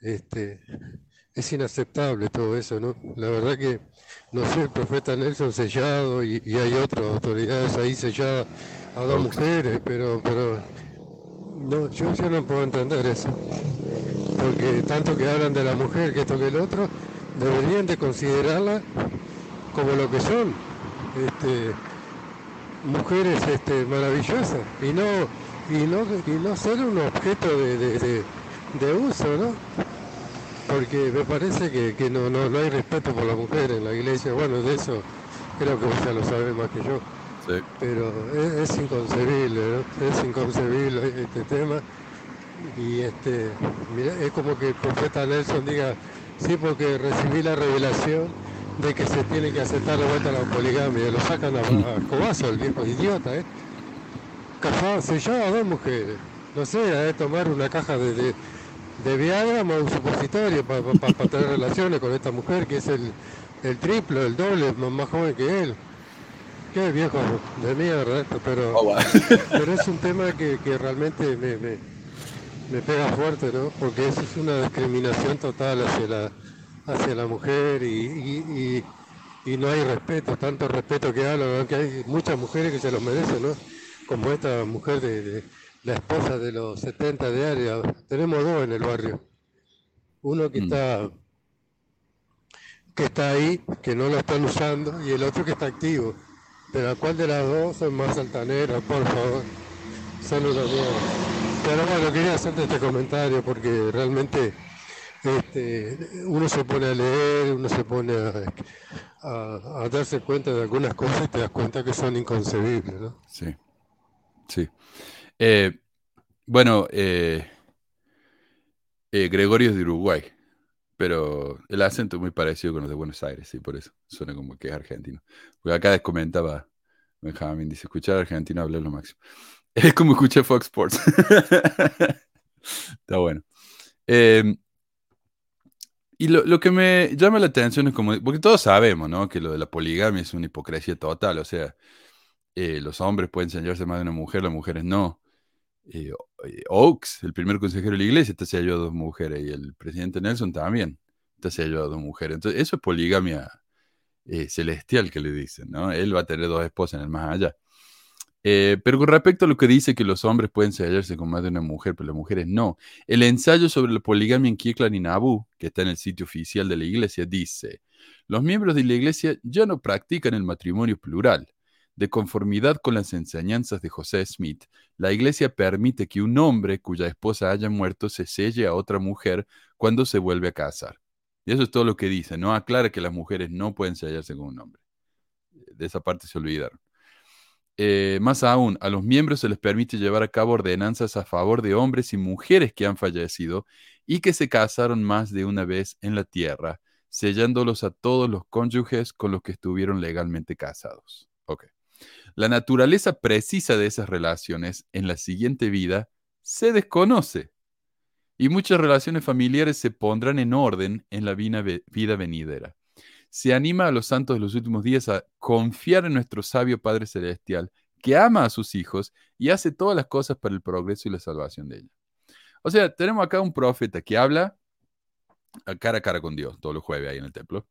Este, es inaceptable todo eso, ¿no? La verdad que, no sé, el profeta Nelson sellado y, y hay otras autoridades ahí selladas a dos mujeres, pero, pero No, yo, yo no puedo entender eso. Porque tanto que hablan de la mujer, que esto que el otro, deberían de considerarla como lo que son. Este, mujeres este, maravillosas y no, y no, y no ser un objeto de, de, uso, ¿no? Porque me parece que, que no, no, hay respeto por la mujer en la iglesia. Bueno, de eso creo que ya lo sabés más que yo. Pero es, inconcebible. Es inconcebible este tema. Y este, es como que el profeta Nelson diga, sí, porque recibí la revelación de que se tiene que aceptar de vuelta la poligamia. Lo sacan a, a cobazo el viejo idiota, ¿eh? Cafá, se lleva a dos mujeres. No sé, a tomar una caja de, de, de Viagra más un supositorio para tener relaciones con esta mujer que es el, el triplo, el doble, más, más joven que él. Qué viejo de mierda esto, pero, Oh, (laughs) pero es un tema que, que realmente me, me, me pega fuerte, ¿no? Porque eso es una discriminación total hacia la, hacia la mujer y, y- y- y no hay respeto, tanto respeto que hablan, ¿no? que hay muchas mujeres que se lo merecen, ¿no? Como esta mujer de, de- la esposa de los 70 de área. Tenemos dos en el barrio. Uno que Mm. está que está ahí, que no lo están usando, y el otro que está activo. Pero ¿cuál de las dos son más altaneras, por favor? Saludos. Pero bueno, quería hacerte este comentario porque realmente este, uno se pone a leer, uno se pone a, a- a darse cuenta de algunas cosas y te das cuenta que son inconcebibles, ¿no? Sí, sí. Eh, bueno, eh, eh, Gregorio es de Uruguay, pero el acento es muy parecido con los de Buenos Aires, sí, por eso suena como que es argentino. Acá les comentaba Benjamín, dice, escuchar argentino hablar lo máximo. (laughs) Es como escuchar Fox Sports. (laughs) Está bueno. Eh, y lo, lo que me llama la atención es como, porque todos sabemos, ¿no? Que lo de la poligamia es una hipocresía total, o sea, eh, los hombres pueden enseñarse más de una mujer, las mujeres no. Eh, O- Oakes, el primer consejero de la iglesia, está sellado a dos mujeres, y el presidente Nelson también está sellado a dos mujeres. Entonces, eso es poligamia eh, celestial que le dicen, ¿no? Él va a tener dos esposas en el más allá. Eh, pero con respecto a lo que dice que los hombres pueden sellarse con más de una mujer, pero las mujeres no. El ensayo sobre la poligamia en Kirkland y Nabu, que está en el sitio oficial de la iglesia, dice, los miembros de la iglesia ya no practican el matrimonio plural. De conformidad con las enseñanzas de José Smith, la iglesia permite que un hombre cuya esposa haya muerto se selle a otra mujer cuando se vuelve a casar. Y eso es todo lo que dice. No aclara que las mujeres no pueden sellarse con un hombre. De esa parte se olvidaron. Eh, más aún, a los miembros se les permite llevar a cabo ordenanzas a favor de hombres y mujeres que han fallecido y que se casaron más de una vez en la tierra, sellándolos a todos los cónyuges con los que estuvieron legalmente casados. Ok. La naturaleza precisa de esas relaciones en la siguiente vida se desconoce y muchas relaciones familiares se pondrán en orden en la vida venidera. Se anima a los santos de los últimos días a confiar en nuestro sabio Padre Celestial, que ama a sus hijos y hace todas las cosas para el progreso y la salvación de ellos. O sea, tenemos acá un profeta que habla cara a cara con Dios todos los jueves ahí en el templo,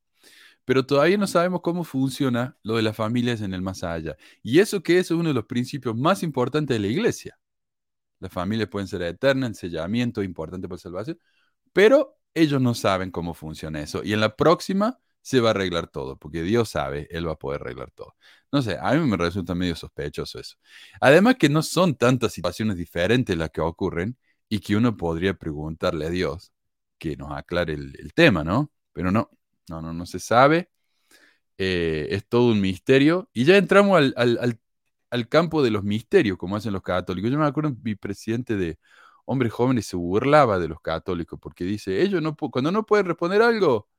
pero todavía no sabemos cómo funciona lo de las familias en el más allá. Y eso que es uno de los principios más importantes de la iglesia. Las familias pueden ser eternas, el sellamiento importante la salvación, pero ellos no saben cómo funciona eso. Y en la próxima se va a arreglar todo, porque Dios sabe, Él va a poder arreglar todo. No sé, a mí me resulta medio sospechoso eso. Además que no son tantas situaciones diferentes las que ocurren y que uno podría preguntarle a Dios que nos aclare el tema, ¿no? Pero no, no, no, no se sabe. Eh, es todo un misterio. Y ya entramos al, al- al- campo de los misterios, como hacen los católicos. Yo me acuerdo, mi presidente de hombres jóvenes se burlaba de los católicos porque dice, ellos no, cuando no pueden responder algo,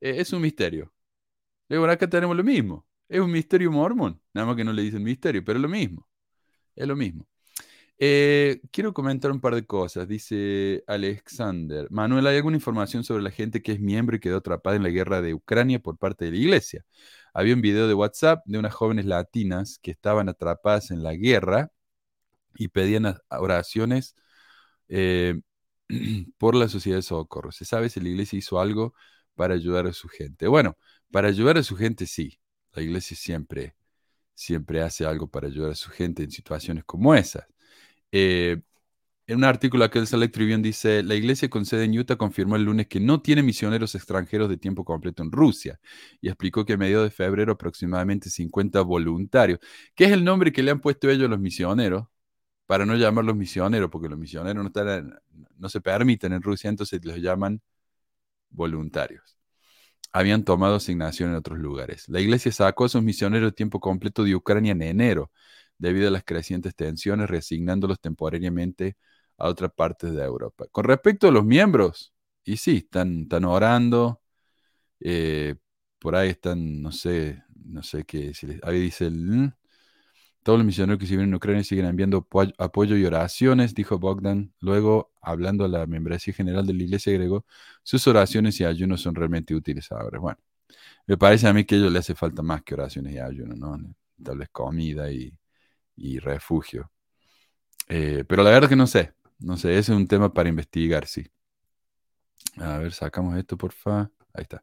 eh, es un misterio. "Bueno, acá tenemos lo mismo. Es un misterio mormón. Nada más que no le dicen misterio, pero es lo mismo. Es lo mismo. Eh, quiero comentar un par de cosas. Dice Alexander. Manuel, ¿hay alguna información sobre la gente que es miembro y quedó atrapada en la guerra de Ucrania por parte de la iglesia? Había un video de WhatsApp de unas jóvenes latinas que estaban atrapadas en la guerra y pedían oraciones eh, (clears throat) por la sociedad de socorro. ¿Se sabe si la iglesia hizo algo para ayudar a su gente? Bueno, para ayudar a su gente sí. La iglesia siempre, siempre hace algo para ayudar a su gente en situaciones como esas. Eh, En un artículo que el Select Tribune dice, la iglesia con sede en Utah confirmó el lunes que no tiene misioneros extranjeros de tiempo completo en Rusia y explicó que a mediados de febrero aproximadamente 50 voluntarios, que es el nombre que le han puesto ellos los misioneros, para no llamarlos misioneros, porque los misioneros no, están, no se permiten en Rusia, entonces los llaman voluntarios. Habían tomado asignación en otros lugares. La iglesia sacó a sus misioneros de tiempo completo de Ucrania en enero, debido a las crecientes tensiones, reasignándolos temporariamente a otras partes de Europa. Con respecto a los miembros, y sí, están, están orando, eh, por ahí están, no sé, no sé qué, ahí dice el... Todos los misioneros que siguen en Ucrania siguen enviando apoyo y oraciones, dijo Bogdan. Luego, hablando a la membresía general de la iglesia griego, sus oraciones y ayunos son realmente útiles ahora. Bueno, me parece a mí que a ellos le hace falta más que oraciones y ayunos, ¿no? Tal vez comida y, refugio. Eh, pero la verdad que no sé, no sé, ese es un tema para investigar, sí. A ver, sacamos esto, por favor. Ahí está.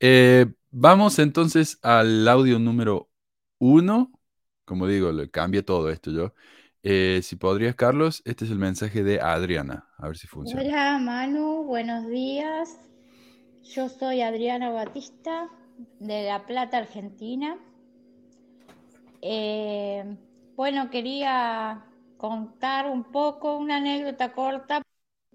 Eh, vamos entonces al audio número uno. Como digo, le cambia todo esto yo. Eh, si podrías, Carlos, este es el mensaje de Adriana. A ver si funciona. Hola, Manu, buenos días. Yo soy Adriana Batista de La Plata, Argentina. Bueno, quería contar un poco, una anécdota corta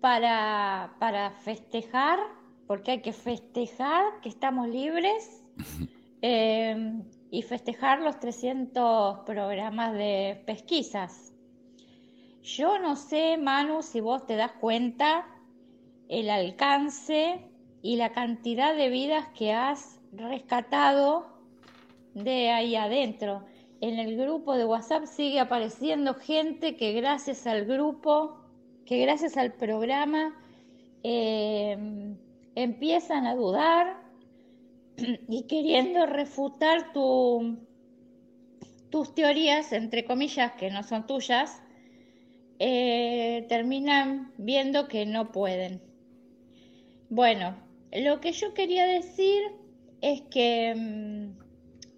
para, para festejar, porque hay que festejar que estamos libres (laughs) eh, y festejar los 300 programas de pesquisas. Yo no sé, Manu, si vos te das cuenta el alcance y la cantidad de vidas que has rescatado de ahí adentro en el grupo de WhatsApp sigue apareciendo gente que gracias al grupo, que gracias al programa, eh, empiezan a dudar (clears throat) y queriendo refutar tus teorías, entre comillas, que no son tuyas, eh, terminan viendo que no pueden. Bueno, lo que yo quería decir es que mm,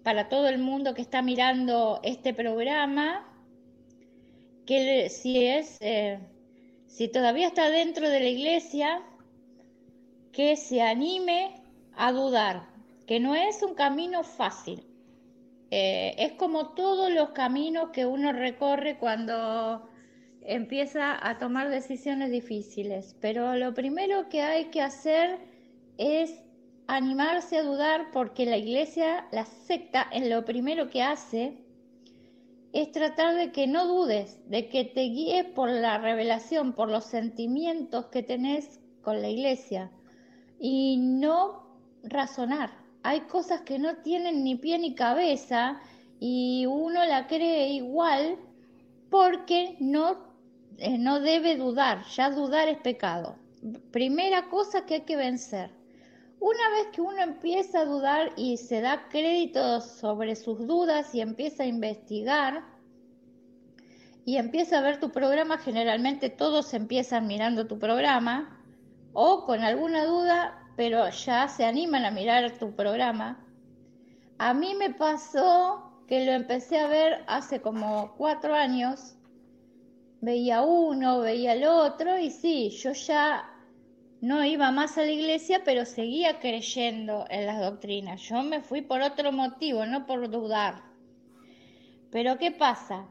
para todo el mundo que está mirando este programa, que si es, eh, si todavía está dentro de la iglesia, que se anime a dudar, que no es un camino fácil. Eh, es como todos los caminos que uno recorre cuando empieza a tomar decisiones difíciles, pero lo primero que hay que hacer es animarse a dudar porque la iglesia, la secta, en lo primero que hace es tratar de que no dudes, de que te guíes por la revelación, por los sentimientos que tenés con la iglesia y no razonar. Hay cosas que no tienen ni pie ni cabeza y uno la cree igual porque no, eh, no debe dudar, ya dudar es pecado. Primera cosa que hay que vencer. Una vez que uno empieza a dudar y se da crédito sobre sus dudas y empieza a investigar y empieza a ver tu programa, generalmente todos empiezan mirando tu programa o con alguna duda, pero ya se animan a mirar tu programa. A mí me pasó que lo empecé a ver hace como cuatro años. Veía uno, veía el otro y sí, yo ya no iba más a la iglesia, pero seguía creyendo en las doctrinas. Yo me fui por otro motivo, no por dudar. Pero ¿qué pasa?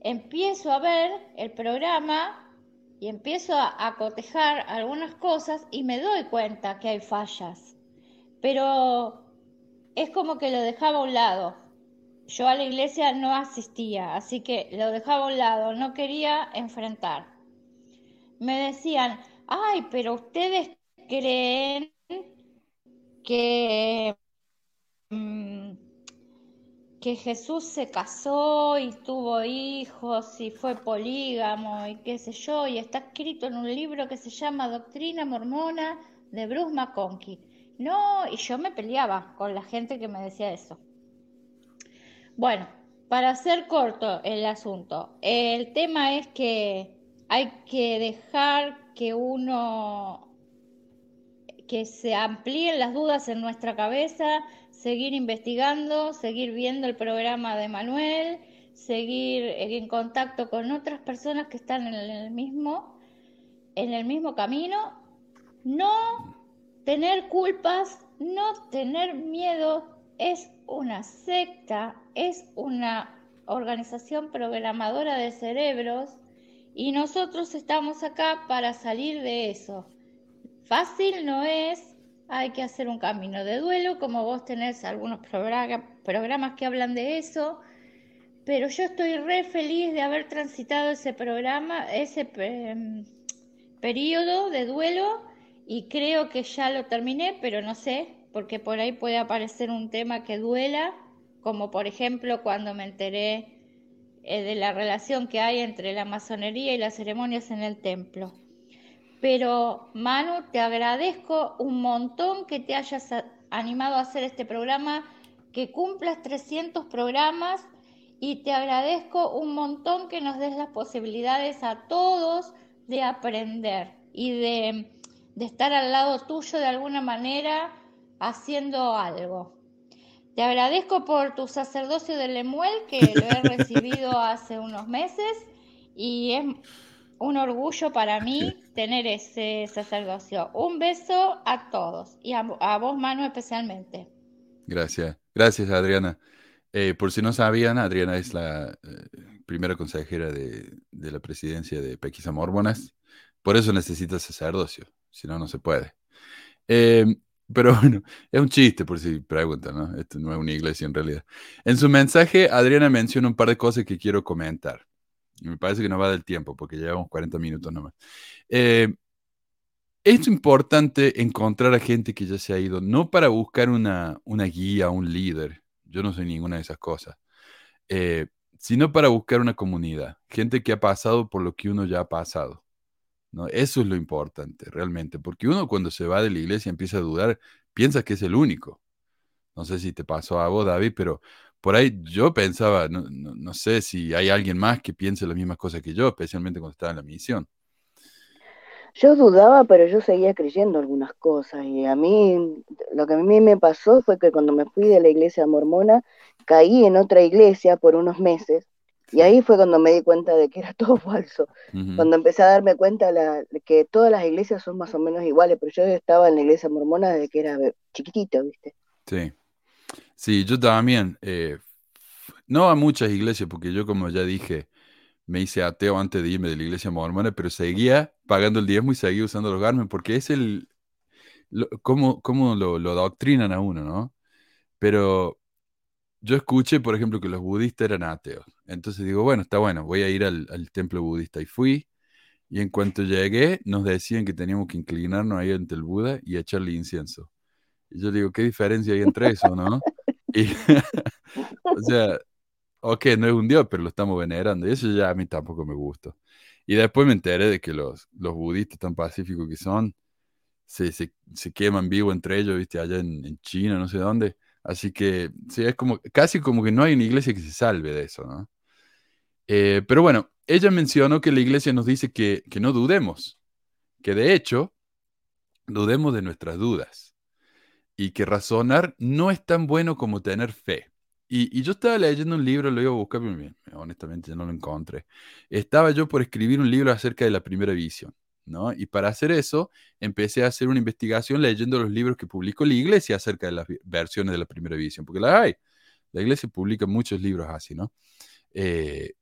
Empiezo a ver el programa y empiezo a, cotejar algunas cosas y me doy cuenta que hay fallas. Pero es como que lo dejaba a un lado. Yo a la iglesia no asistía, así que lo dejaba a un lado, no quería enfrentar. Me decían, ay, pero ustedes creen que, mm, que Jesús se casó y tuvo hijos y fue polígamo y qué sé yo, y está escrito en un libro que se llama Doctrina Mormona de Bruce McConkie. No, y yo me peleaba con la gente que me decía eso. Bueno, para hacer corto el asunto, el tema es que hay que dejar que uno, que se amplíen las dudas en nuestra cabeza, seguir investigando, seguir viendo el programa de Manuel, seguir en contacto con otras personas que están en el mismo, en el mismo camino, no tener culpas, no tener miedo, es una secta, es una organización programadora de cerebros y nosotros estamos acá para salir de eso. Fácil no es, hay que hacer un camino de duelo, como vos tenés algunos programas que hablan de eso, pero yo estoy re feliz de haber transitado ese programa, ese em, periodo de duelo y creo que ya lo terminé, pero no sé, porque por ahí puede aparecer un tema que duela, como por ejemplo cuando me enteré eh, de la relación que hay entre la masonería y las ceremonias en el templo. Pero Manu, te agradezco un montón que te hayas animado a hacer este programa, que cumplas 300 programas y te agradezco un montón que nos des las posibilidades a todos de aprender y de, de estar al lado tuyo de alguna manera haciendo algo. Te agradezco por tu sacerdocio de Lemuel, que lo he recibido (laughs) hace unos meses y es un orgullo para mí tener ese sacerdocio. Un beso a todos y a, vos, Manu, especialmente. Gracias. Gracias, Adriana. Eh, por si no sabían, Adriana es la eh, primera consejera de, la presidencia de Pequisa Mormonas. Por eso necesita sacerdocio, si no, no se puede. Eh, pero (laughs) bueno, es un chiste por si preguntan, ¿no? Esto no es una iglesia en realidad. En su mensaje, Adriana menciona un par de cosas que quiero comentar. Me parece que no va del tiempo, porque llevamos 40 minutos nomás. Eh, es importante encontrar a gente que ya se ha ido, no para buscar una, una guía, un líder. Yo no soy ninguna de esas cosas. Eh, sino para buscar una comunidad. Gente que ha pasado por lo que uno ya ha pasado. ¿No? Eso es lo importante, realmente, porque uno cuando se va de la iglesia empieza a dudar, piensa que es el único. No sé si te pasó a vos, David, pero por ahí yo pensaba, no, sé si hay alguien más que piense las mismas cosas que yo, especialmente cuando estaba en la misión. Yo dudaba, pero yo seguía creyendo algunas cosas. Y a mí, lo que a mí me pasó fue que cuando me fui de la iglesia mormona, caí en otra iglesia por unos meses y ahí fue cuando me di cuenta de que era (laughs) todo falso. Cuando empecé a darme cuenta de que todas las iglesias son más o menos iguales, pero yo estaba en la iglesia mormona desde que era chiquitito, ¿viste? Sí. Sí, yo también. Eh, no a muchas iglesias, porque yo, como ya dije, me hice ateo antes de irme de la iglesia mormona, pero seguía pagando el diezmo y seguía usando los Garmin, porque es el. cómo, cómo lo, lo doctrinan a uno, ¿no? Pero yo escuché, por ejemplo, que los budistas eran ateos. Entonces digo, bueno, está bueno, voy a ir al, templo budista. Y fui, y en cuanto llegué, nos decían que teníamos que inclinarnos ahí ante el Buda y echarle incienso. Y yo digo, ¿qué diferencia hay entre eso, no? (laughs) Y, (laughs) o sea, ok, no es un dios, pero lo estamos venerando. Y eso ya a mí tampoco me gusta. Y después me enteré de que los, budistas tan pacíficos que son, se, se, se queman vivo entre ellos, viste, allá en, en China, no sé dónde Así que es como casi como que no hay una iglesia que se salve de eso, ¿no? Eh, pero bueno, ella mencionó que la iglesia nos dice que, no dudemos, que de hecho dudemos de nuestras dudas y que razonar no es tan bueno como tener fe. Y, yo estaba leyendo un libro, lo iba a buscar, pero honestamente no lo encontré. Estaba yo por escribir un libro acerca de la primera visión. Y para hacer eso, empecé a hacer una investigación leyendo los libros que publicó la iglesia acerca de las versiones de la primera edición, porque la hay. La iglesia publica muchos libros así, ¿no? Eh,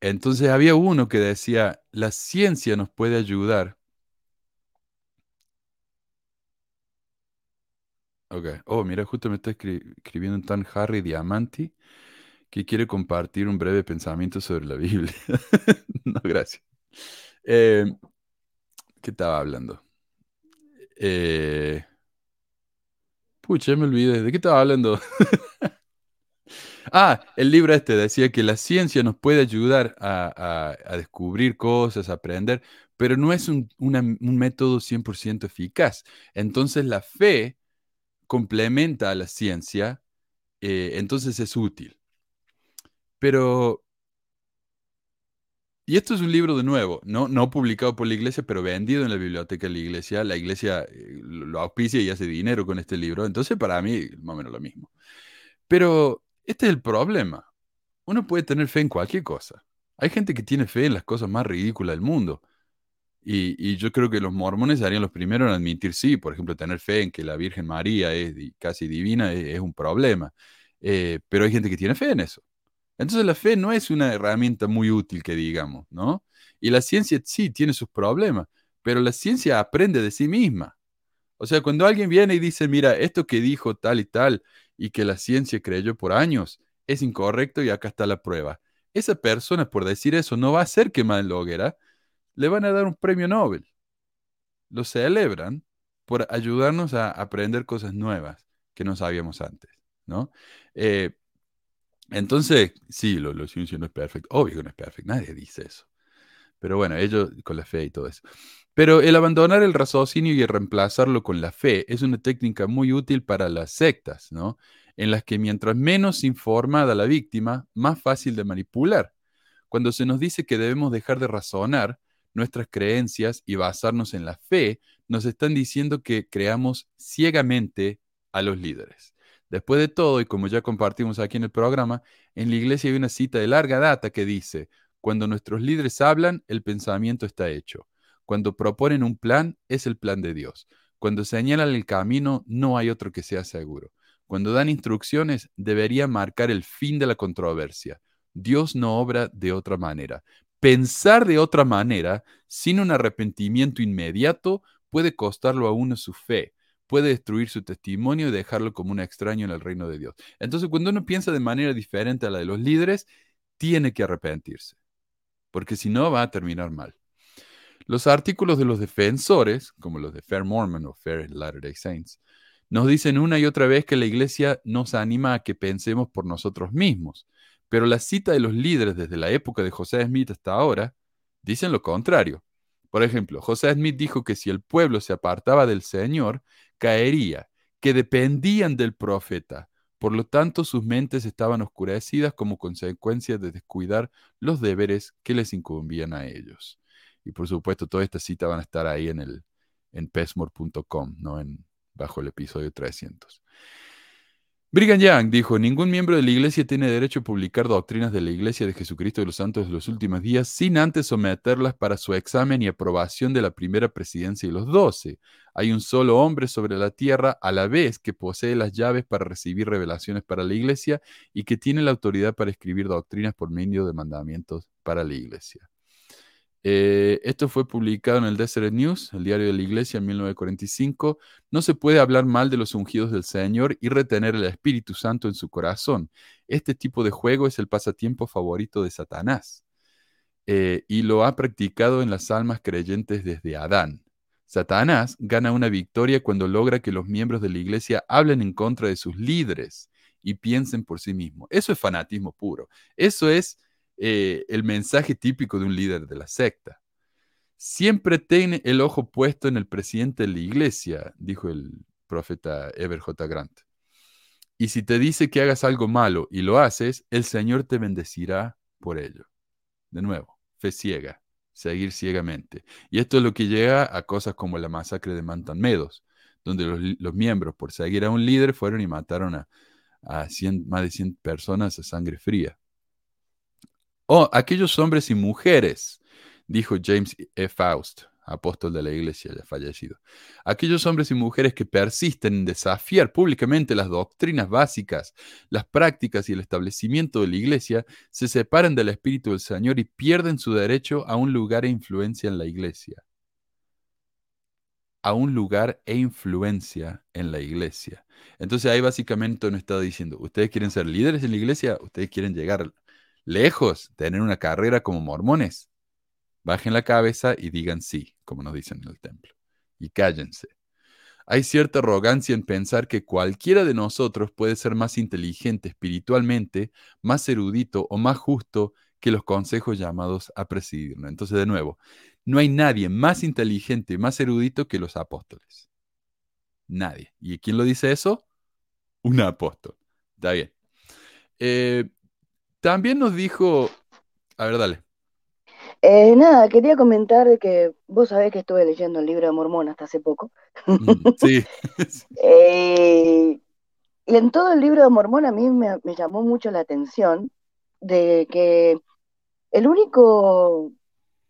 entonces había uno que decía, la ciencia nos puede ayudar. Ok. Oh, mira, justo me está escribiendo un tan Harry Diamanti que quiere compartir un breve pensamiento sobre la Biblia. (laughs) no, gracias. Eh, ¿Qué estaba hablando? Eh, pucha, me olvidé. ¿De qué estaba hablando? (laughs) ah, el libro este decía que la ciencia nos puede ayudar a, descubrir cosas, a aprender, pero no es un, método 100% eficaz. Entonces la fe complementa a la ciencia, eh, entonces es útil. Pero y esto es un libro de nuevo, no, no publicado por la iglesia, pero vendido en la biblioteca de la iglesia. La iglesia eh, lo auspicia y hace dinero con este libro. Entonces, para mí, más o menos lo mismo. Pero este es el problema. uno puede tener fe en cualquier cosa. Hay gente que tiene fe en las cosas más ridículas del mundo. Y, yo creo que los mormones serían los primeros en admitir, sí, por ejemplo, tener fe en que la Virgen María es casi divina es, es un problema. Eh, pero hay gente que tiene fe en eso. Entonces la fe no es una herramienta muy útil que digamos, ¿no? Y la ciencia sí tiene sus problemas, pero la ciencia aprende de sí misma. O sea, cuando alguien viene y dice, mira, esto que dijo tal y tal y que la ciencia creyó por años es incorrecto y acá está la prueba. Esa persona, por decir eso, no va a ser quemada en la hoguera, le van a dar un premio Nobel. Lo celebran por ayudarnos a aprender cosas nuevas que no sabíamos antes, ¿no? Eh, entonces, sí, lo, lo no es perfecto. Obvio que no es perfecto, nadie dice eso. Pero bueno, ellos con la fe y todo eso. Pero el abandonar el raciocinio y reemplazarlo con la fe es una técnica muy útil para las sectas, ¿no? En las que mientras menos informada la víctima, más fácil de manipular. Cuando se nos dice que debemos dejar de razonar nuestras creencias y basarnos en la fe, nos están diciendo que creamos ciegamente a los líderes. Después de todo, y como ya compartimos aquí en el programa, en la iglesia hay una cita de larga data que dice, cuando nuestros líderes hablan, el pensamiento está hecho. Cuando proponen un plan, es el plan de Dios. Cuando señalan el camino, no hay otro que sea seguro. Cuando dan instrucciones, debería marcar el fin de la controversia. Dios no obra de otra manera. Pensar de otra manera, sin un arrepentimiento inmediato, puede costarlo a uno su fe, puede destruir su testimonio y dejarlo como un extraño en el reino de Dios. Entonces, cuando uno piensa de manera diferente a la de los líderes, tiene que arrepentirse, porque si no va a terminar mal. Los artículos de los defensores, como los de Fair Mormon o Fair Latter-day Saints, nos dicen una y otra vez que la iglesia nos anima a que pensemos por nosotros mismos, pero la cita de los líderes desde la época de José Smith hasta ahora dicen lo contrario. Por ejemplo, José Smith dijo que si el pueblo se apartaba del Señor, caería, que dependían del profeta. Por lo tanto, sus mentes estaban oscurecidas como consecuencia de descuidar los deberes que les incumbían a ellos. Y por supuesto, todas estas citas van a estar ahí en el en pesmore.com, ¿no? En, bajo el episodio 300. Brigham Young dijo, ningún miembro de la iglesia tiene derecho a publicar doctrinas de la iglesia de Jesucristo de los Santos de los últimos días sin antes someterlas para su examen y aprobación de la primera presidencia de los doce. Hay un solo hombre sobre la tierra a la vez que posee las llaves para recibir revelaciones para la iglesia y que tiene la autoridad para escribir doctrinas por medio de mandamientos para la iglesia. Eh, esto fue publicado en el Deseret News, el diario de la iglesia, en 1945. No se puede hablar mal de los ungidos del Señor y retener el Espíritu Santo en su corazón. Este tipo de juego es el pasatiempo favorito de Satanás eh, y lo ha practicado en las almas creyentes desde Adán. Satanás gana una victoria cuando logra que los miembros de la iglesia hablen en contra de sus líderes y piensen por sí mismos. Eso es fanatismo puro. Eso es eh, el mensaje típico de un líder de la secta. Siempre ten el ojo puesto en el presidente de la iglesia, dijo el profeta Ever J. Grant. Y si te dice que hagas algo malo y lo haces, el Señor te bendecirá por ello. De nuevo, fe ciega, seguir ciegamente. Y esto es lo que llega a cosas como la masacre de Mantan Meadows, donde los, miembros, por seguir a un líder, fueron y mataron a, a 100, más de 100 personas a sangre fría. Oh, aquellos hombres y mujeres, dijo James E. Faust, apóstol de la iglesia ya fallecido. Aquellos hombres y mujeres que persisten en desafiar públicamente las doctrinas básicas, las prácticas y el establecimiento de la iglesia, se separan del Espíritu del Señor y pierden su derecho a un lugar e influencia en la iglesia. A un lugar e influencia en la iglesia. Entonces ahí básicamente nos está diciendo, ustedes quieren ser líderes en la iglesia, ustedes quieren llegar lejos, tener una carrera como mormones, bajen la cabeza y digan sí, como nos dicen en el templo, y cállense. Hay cierta arrogancia en pensar que cualquiera de nosotros puede ser más inteligente espiritualmente, más erudito o más justo que los consejos llamados a presidirnos. Entonces, de nuevo, no hay nadie más inteligente, más erudito que los apóstoles. Nadie. ¿Y quién lo dice eso? Un apóstol. Está bien. Eh, también nos dijo, a ver, dale. Eh, nada, quería comentar que vos sabés que estuve leyendo el libro de Mormón hasta hace poco. Mm, sí. (laughs) Eh, y en todo el libro de Mormón a mí me, me llamó mucho la atención de que el único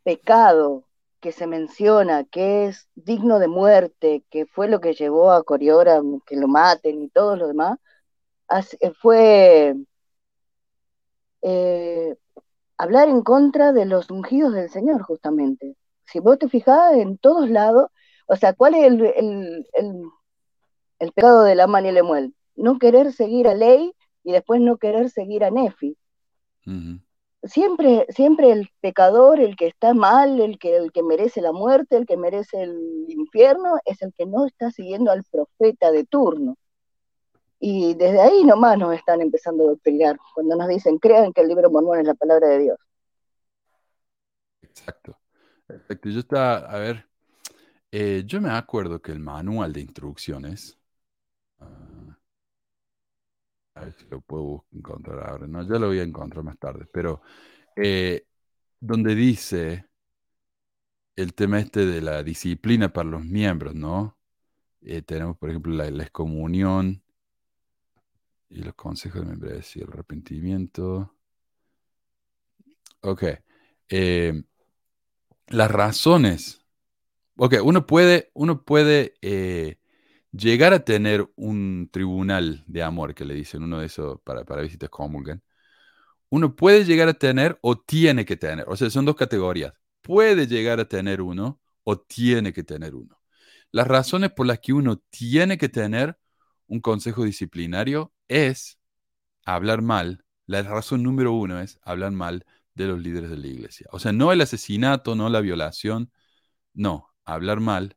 pecado que se menciona que es digno de muerte, que fue lo que llevó a Coriora que lo maten y todo lo demás, fue eh, hablar en contra de los ungidos del Señor, justamente. Si vos te fijás en todos lados, o sea, ¿cuál es el, el, pecado de la y Lemuel? No querer seguir a Ley y después no querer seguir a Nefi. Siempre, siempre el pecador, el que está mal, el que, el que merece la muerte, el que merece el infierno, es el que no está siguiendo al profeta de turno. Y desde ahí nomás nos están empezando a doctrinar, cuando nos dicen, crean que el libro mormón es la palabra de Dios. Exacto. Exacto. Yo estaba, a ver, eh, yo me acuerdo que el manual de instrucciones, ah, a ver si lo puedo encontrar ahora, no, ya lo voy a encontrar más tarde, pero eh, donde dice el tema este de la disciplina para los miembros, ¿no? Eh, tenemos, por ejemplo, la, la excomunión, y los consejos de membresía, el arrepentimiento. Ok. Eh, las razones. Ok, uno puede, uno puede eh, llegar a tener un tribunal de amor, que le dicen uno de esos para, para visitas comulgan. Uno puede llegar a tener o tiene que tener. O sea, son dos categorías. Puede llegar a tener uno o tiene que tener uno. Las razones por las que uno tiene que tener un consejo disciplinario es hablar mal. La razón número uno es hablar mal de los líderes de la iglesia. O sea, no el asesinato, no la violación, no, hablar mal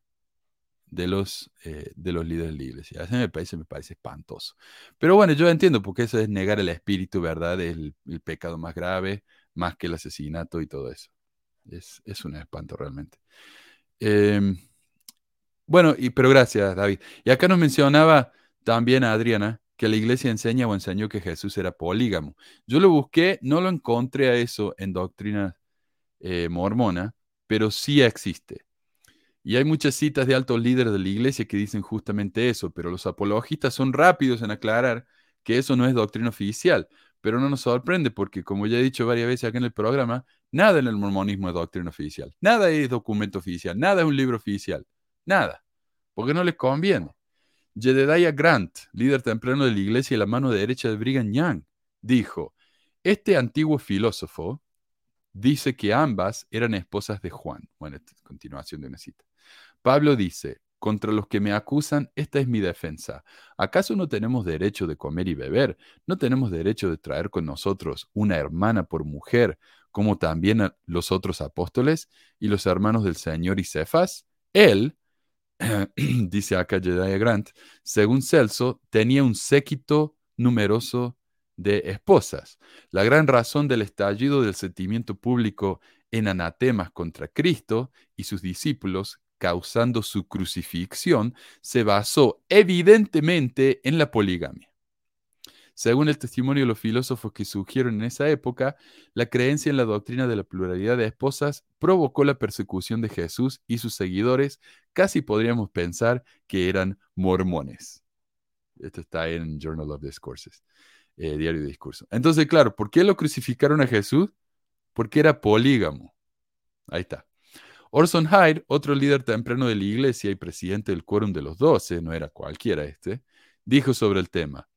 de los, eh, de los líderes de la iglesia. Eso me parece, me parece espantoso. Pero bueno, yo entiendo porque eso es negar el espíritu, ¿verdad? Es el, pecado más grave, más que el asesinato y todo eso. Es, es un espanto realmente. Em, bueno, pero gracias, David. Y acá nos mencionaba también a Adriana que la iglesia enseña o enseñó que Jesús era polígamo. Yo lo busqué, no lo encontré a eso en doctrina eh, mormona, pero sí existe. Y hay muchas citas de altos líderes de la iglesia que dicen justamente eso, pero los apologistas son rápidos en aclarar que eso no es doctrina oficial. Pero no nos sorprende porque, como ya he dicho varias veces aquí en el programa, nada en el mormonismo es doctrina oficial. Nada es documento oficial, nada es un libro oficial. Nada. Porque no les conviene. Jedediah Grant, líder temprano de la iglesia y la mano derecha de Brigham Young, dijo, este antiguo filósofo dice que ambas eran esposas de Juan. Bueno, continuación de una cita. Pablo dice, contra los que me acusan, esta es mi defensa. ¿Acaso no tenemos derecho de comer y beber? ¿No tenemos derecho de traer con nosotros una hermana por mujer, como también los otros apóstoles y los hermanos del Señor y Cefas? Él, (clears throat) dice acá Jedediah Grant, según Celso, tenía un séquito numeroso de esposas. La gran razón del estallido del sentimiento público en anatemas contra Cristo y sus discípulos, causando su crucifixión, se basó evidentemente en la poligamia. Según el testimonio de los filósofos que surgieron en esa época, la creencia en la doctrina de la pluralidad de esposas provocó la persecución de Jesús y sus seguidores, casi podríamos pensar que eran mormones. Esto está en Journal of Discourses, eh, Diario de Discurso. Entonces, claro, ¿por qué lo crucificaron a Jesús? Porque era polígamo. Ahí está. Orson Hyde, otro líder temprano de la iglesia y presidente del Quórum de los Doce, no era cualquiera este, dijo sobre el tema.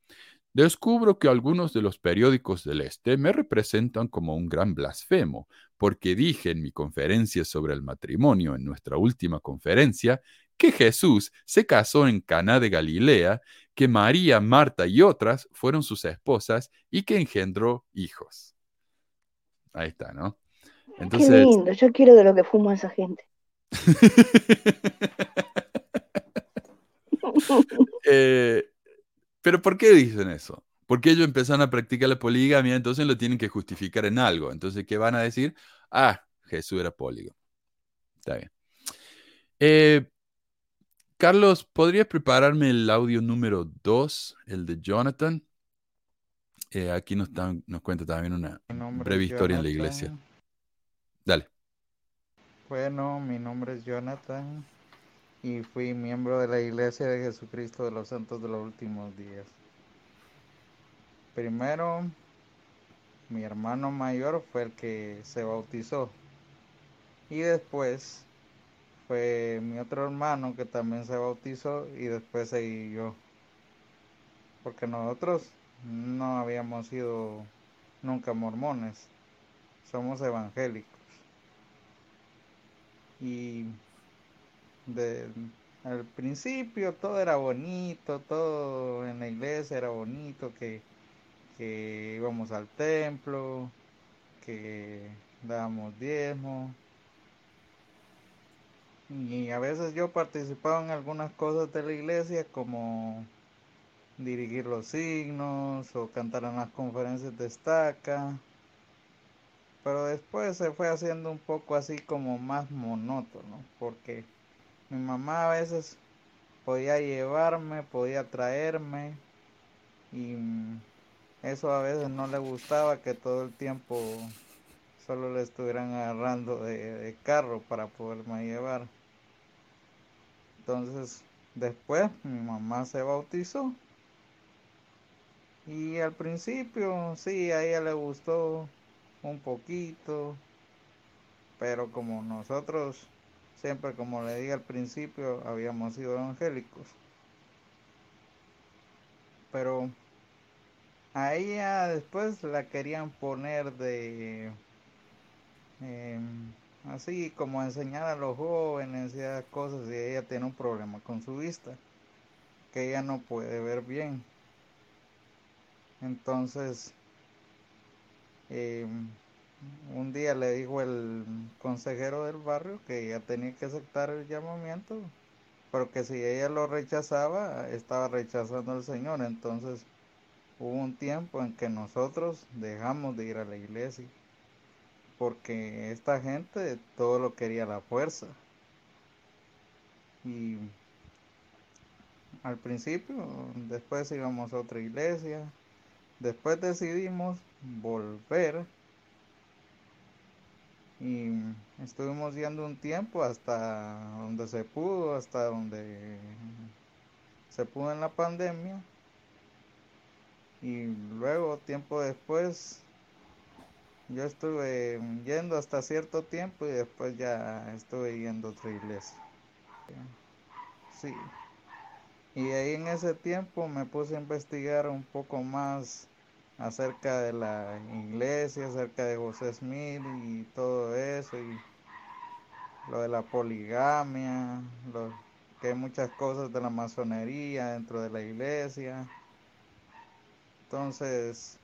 Descubro que algunos de los periódicos del Este me representan como un gran blasfemo, porque dije en mi conferencia sobre el matrimonio en nuestra última conferencia que Jesús se casó en Caná de Galilea, que María, Marta y otras fueron sus esposas y que engendró hijos. Ahí está, ¿no? Entonces... Qué lindo, yo quiero de lo que fuma esa gente. (laughs) eh, pero ¿por qué dicen eso? Porque ellos empezaron a practicar la poligamia, entonces lo tienen que justificar en algo. Entonces, ¿qué van a decir? Ah, Jesús era polígamo. Está bien. Eh, Carlos, ¿podrías prepararme el audio número 2, el de Jonathan? Eh, aquí nos, nos, cuenta también una breve historia en la iglesia. Dale. Bueno, mi nombre es Jonathan y fui miembro de la Iglesia de Jesucristo de los Santos de los Últimos Días. Primero, mi hermano mayor fue el que se bautizó. Y después fue mi otro hermano que también se bautizó y después seguí yo. Porque nosotros no habíamos sido nunca mormones, somos evangélicos. Y de, al principio todo era bonito, todo en la iglesia era bonito, que, que íbamos al templo, que dábamos diezmo. Y a veces yo participaba en algunas cosas de la iglesia como dirigir los signos o cantar en las conferencias de estaca. Pero después se fue haciendo un poco así como más monótono, porque mi mamá a veces podía llevarme, podía traerme y eso a veces no le gustaba que todo el tiempo solo le estuvieran agarrando de, carro para poderme llevar. Entonces después mi mamá se bautizó y al principio sí, a ella le gustó un poquito, pero como nosotros Siempre, como le dije al principio, habíamos sido evangélicos. Pero a ella después la querían poner de... Em, así como enseñar a los jóvenes esas cosas y ella tiene un problema con su vista que ella no puede ver bien entonces eh, un día le dijo el consejero del barrio que ella tenía que aceptar el llamamiento, pero que si ella lo rechazaba, estaba rechazando al Señor. Entonces hubo un tiempo en que nosotros dejamos de ir a la iglesia, porque esta gente todo lo quería a la fuerza. Y al principio, después íbamos a otra iglesia, después decidimos volver y estuvimos yendo un tiempo hasta donde se pudo, hasta donde se pudo en la pandemia. Y luego, tiempo después, yo estuve yendo hasta cierto tiempo y después ya estuve yendo a otra iglesia. Sí. Y ahí en ese tiempo me puse a investigar un poco más acerca de la iglesia, acerca de José Smith y todo eso, y lo de la poligamia, lo, que hay muchas cosas de la masonería dentro de la iglesia. Entonces,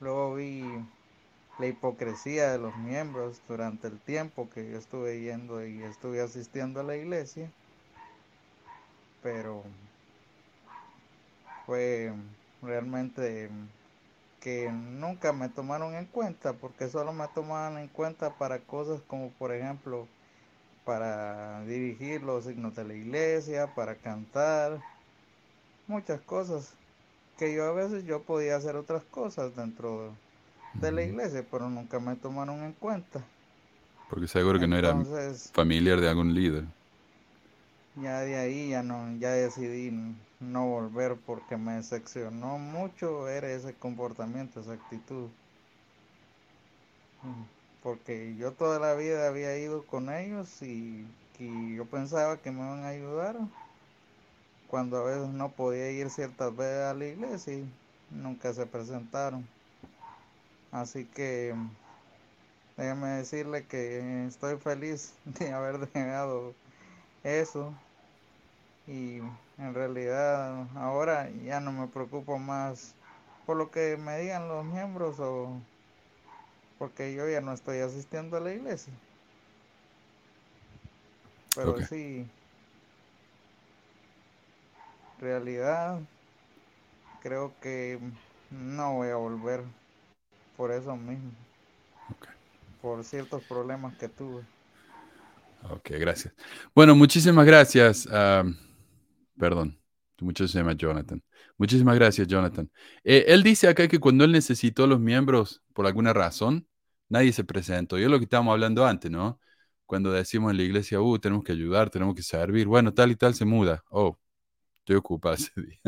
luego vi la hipocresía de los miembros durante el tiempo que yo estuve yendo y estuve asistiendo a la iglesia, pero fue realmente que nunca me tomaron en cuenta porque solo me tomaban en cuenta para cosas como por ejemplo para dirigir los signos de la iglesia, para cantar, muchas cosas que yo a veces yo podía hacer otras cosas dentro de la iglesia, pero nunca me tomaron en cuenta. Porque seguro que no era familiar de algún líder. Ya de ahí ya no, ya decidí no volver porque me decepcionó mucho ver ese comportamiento, esa actitud. Mm, porque yo toda la vida había ido con ellos y, yo pensaba que me iban a ayudar cuando a veces no podía ir ciertas veces a la iglesia y nunca se presentaron. Así que déjeme decirle que estoy feliz (laughs) de haber dejado eso y en realidad ahora ya no me preocupo más por lo que me digan los miembros o porque yo ya no estoy asistiendo a la iglesia. Pero sí, realidad creo que no voy a volver por eso mismo. Por ciertos problemas que tuve. Ok, gracias. Bueno, muchísimas gracias. Perdón, muchacho se llama Jonathan. Muchísimas gracias, Jonathan. Eh, él dice acá que cuando él necesitó los miembros, por alguna razón, nadie se presentó. Y es lo que estábamos hablando antes, ¿no? Cuando decimos en la iglesia, uh, tenemos que ayudar, tenemos que servir. Bueno, tal y tal se muda. Oh, estoy ocupado ese (laughs) día.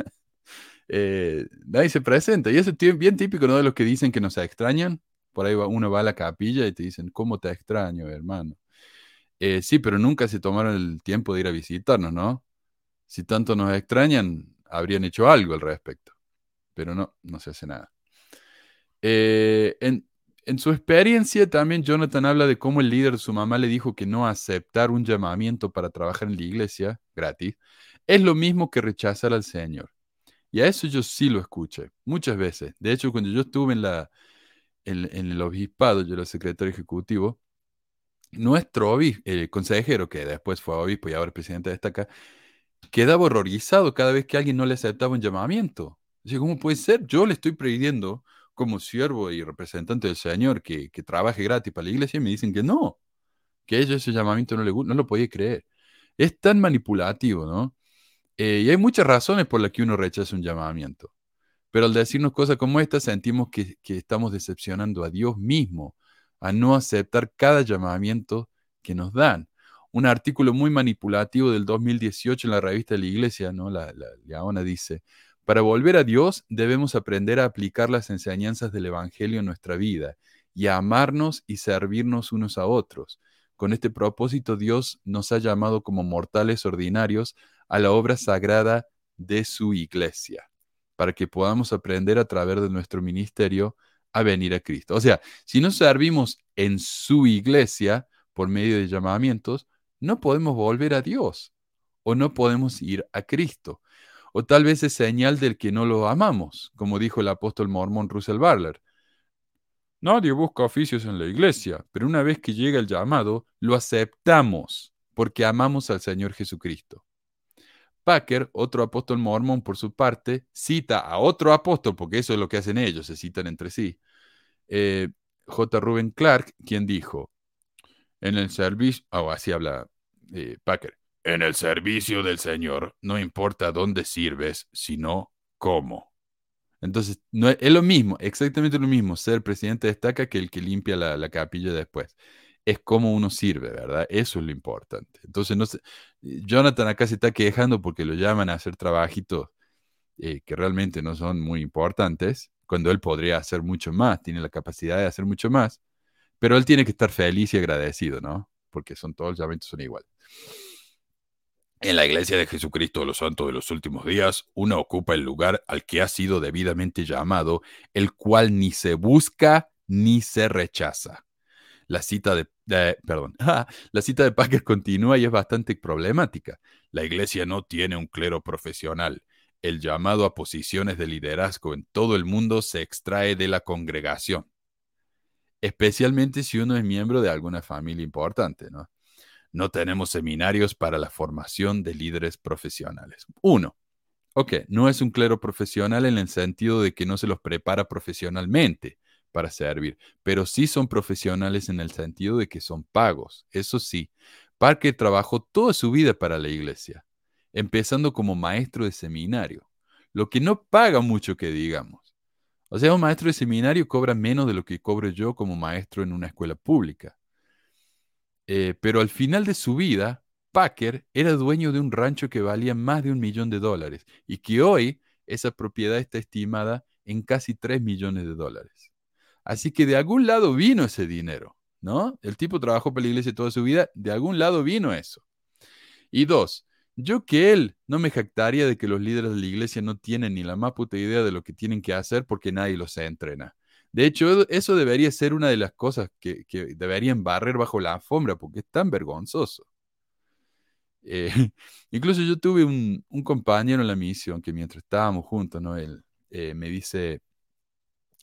eh, nadie se presenta. Y eso es bien típico, ¿no? De los que dicen que nos extrañan. Por ahí uno va a la capilla y te dicen, ¿cómo te extraño, hermano? Eh, sí, pero nunca se tomaron el tiempo de ir a visitarnos, ¿no? Si tanto nos extrañan, habrían hecho algo al respecto. Pero no, no se hace nada. Eh, en, en su experiencia también Jonathan habla de cómo el líder de su mamá le dijo que no aceptar un llamamiento para trabajar en la iglesia gratis es lo mismo que rechazar al Señor. Y a eso yo sí lo escuché, muchas veces. De hecho, cuando yo estuve en, la, en, el obispado, yo era secretario ejecutivo, nuestro el consejero, que después fue obispo y ahora presidente de esta acá, quedaba horrorizado cada vez que alguien no le aceptaba un llamamiento. Dice, ¿cómo puede ser? Yo le estoy pidiendo como siervo y representante del Señor que, que trabaje gratis para la iglesia y me dicen que no, que ellos ese llamamiento no, le, no lo podía creer. Es tan manipulativo, ¿no? Eh, y hay muchas razones por las que uno rechaza un llamamiento. Pero al decirnos cosas como esta, sentimos que, que estamos decepcionando a Dios mismo, a no aceptar cada llamamiento que nos dan. Un artículo muy manipulativo del 2018 en la revista de la Iglesia, ¿no? La, la dice, para volver a Dios debemos aprender a aplicar las enseñanzas del Evangelio en nuestra vida y a amarnos y servirnos unos a otros. Con este propósito Dios nos ha llamado como mortales ordinarios a la obra sagrada de su iglesia, para que podamos aprender a través de nuestro ministerio a venir a Cristo. O sea, si no servimos en su iglesia por medio de llamamientos, no podemos volver a Dios o no podemos ir a Cristo o tal vez es señal del que no lo amamos, como dijo el apóstol mormón Russell Barler. Nadie busca oficios en la iglesia, pero una vez que llega el llamado, lo aceptamos porque amamos al Señor Jesucristo. Packer, otro apóstol mormón por su parte, cita a otro apóstol, porque eso es lo que hacen ellos, se citan entre sí. Eh, J. Ruben Clark, quien dijo, en el servicio, oh, así habla eh, Packer, en el servicio del Señor no importa dónde sirves, sino cómo. Entonces, no es, lo mismo, exactamente lo mismo, ser presidente destaca que el que limpia la, capilla después. Es cómo uno sirve, ¿verdad? Eso es lo importante. Entonces, no sé, Jonathan acá se está quejando porque lo llaman a hacer trabajitos eh, que realmente no son muy importantes, cuando él podría hacer mucho más, tiene la capacidad de hacer mucho más, pero él tiene que estar feliz y agradecido, ¿no? Porque son todos los llamamientos son iguales. En la Iglesia de Jesucristo de los Santos de los Últimos Días, uno ocupa el lugar al que ha sido debidamente llamado, el cual ni se busca ni se rechaza. La cita de, perdón, (laughs) la cita de Packer continúa y es bastante problemática. La Iglesia no tiene un clero profesional. El llamado a posiciones de liderazgo en todo el mundo se extrae de la congregación, especialmente si uno es miembro de alguna familia importante, ¿no? no tenemos seminarios para la formación de líderes profesionales. Uno, ok, no es un clero profesional en el sentido de que no se los prepara profesionalmente para servir, pero sí son profesionales en el sentido de que son pagos. Eso sí, Parker trabajó toda su vida para la iglesia, empezando como maestro de seminario, lo que no paga mucho que digamos. O sea, un maestro de seminario cobra menos de lo que cobro yo como maestro en una escuela pública. Eh, pero al final de su vida, Packer era dueño de un rancho que valía más de un millón de dólares y que hoy esa propiedad está estimada en casi 3 millones de dólares. Así que de algún lado vino ese dinero, ¿no? El tipo trabajó para la iglesia toda su vida, de algún lado vino eso. Y dos, yo que él no me jactaría de que los líderes de la iglesia no tienen ni la más puta idea de lo que tienen que hacer porque nadie los entrena. De hecho, eso debería ser una de las cosas que, deberían barrer bajo la alfombra porque es tan vergonzoso. Eh, (laughs) incluso yo tuve un, compañero en la misión que mientras estábamos juntos, ¿no? Él eh, me dice,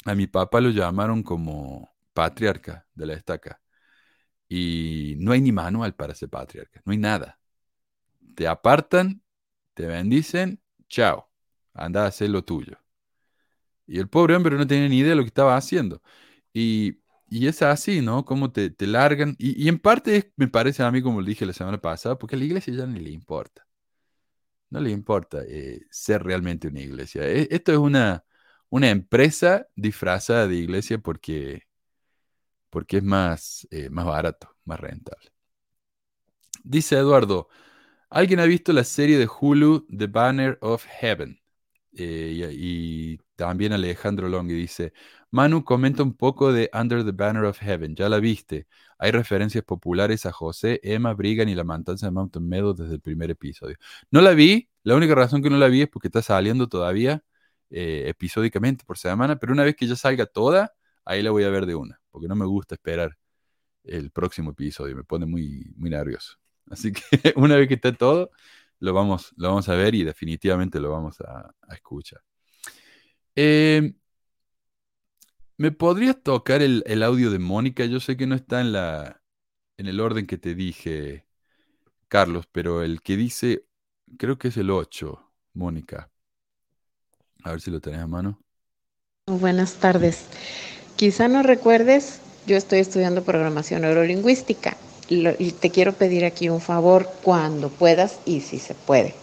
a mi papá lo llamaron como patriarca de la estaca y no hay ni manual para ser patriarca, no hay nada. Te apartan, te bendicen, chao, anda a hacer lo tuyo. Y el pobre hombre no tenía ni idea de lo que estaba haciendo. Y, es así, ¿no? Como te, te largan. Y, en parte me parece a mí, como le dije la semana pasada, porque a la iglesia ya ni le importa. No le importa eh, ser realmente una iglesia. E, esto es una, una empresa disfrazada de iglesia porque, porque es más, eh, más barato, más rentable. Dice Eduardo, ¿alguien ha visto la serie de Hulu The Banner of Heaven? eh, y, también Alejandro Long dice, Manu comenta un poco de Under the Banner of Heaven, ya la viste. Hay referencias populares a José, Emma, Brigan y la matanza de Mountain Meadow desde el primer episodio. No la vi, la única razón que no la vi es porque está saliendo todavía eh, episódicamente por semana, pero una vez que ya salga toda, ahí la voy a ver de una, porque no me gusta esperar el próximo episodio, me pone muy, muy nervioso. Así que (laughs) una vez que esté todo, lo vamos, lo vamos a ver y definitivamente lo vamos a, escuchar. Eh, ¿Me podrías tocar el, el audio de Mónica? Yo sé que no está en la, en el orden que te dije, Carlos, pero el que dice, creo que es el 8, Mónica. A ver si lo tenés a mano. Buenas tardes. Quizá no recuerdes, yo estoy estudiando programación neurolingüística lo- y te quiero pedir aquí un favor cuando puedas y si se puede.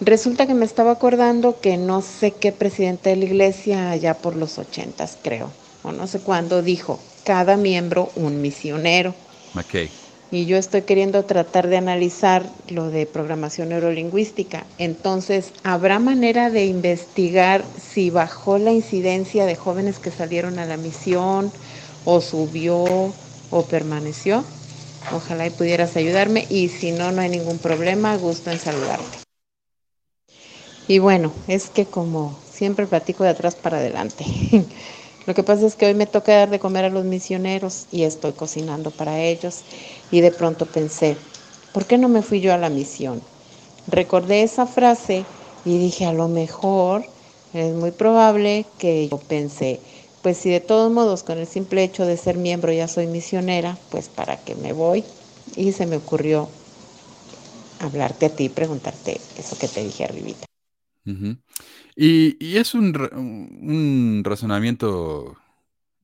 Resulta que me estaba acordando que no sé qué presidente de la iglesia allá por los ochentas, creo, o no sé cuándo, dijo, cada miembro un misionero. McKay. Y yo estoy queriendo tratar de analizar lo de programación neurolingüística. Entonces, ¿habrá manera de investigar si bajó la incidencia de jóvenes que salieron a la misión o subió o permaneció? Ojalá y pudieras ayudarme y si no, no hay ningún problema, gusto en saludarte. Y bueno, es que como siempre platico de atrás para adelante. (laughs) Lo que pasa es que hoy me toca dar de comer a los misioneros y estoy cocinando para ellos y de pronto pensé, ¿por qué no me fui yo a la misión? Recordé esa frase y dije, a lo mejor es muy probable que yo pensé, pues si de todos modos con el simple hecho de ser miembro ya soy misionera, pues para qué me voy. Y se me ocurrió hablarte a ti y preguntarte eso que te dije arribita. Y, es un- un razonamiento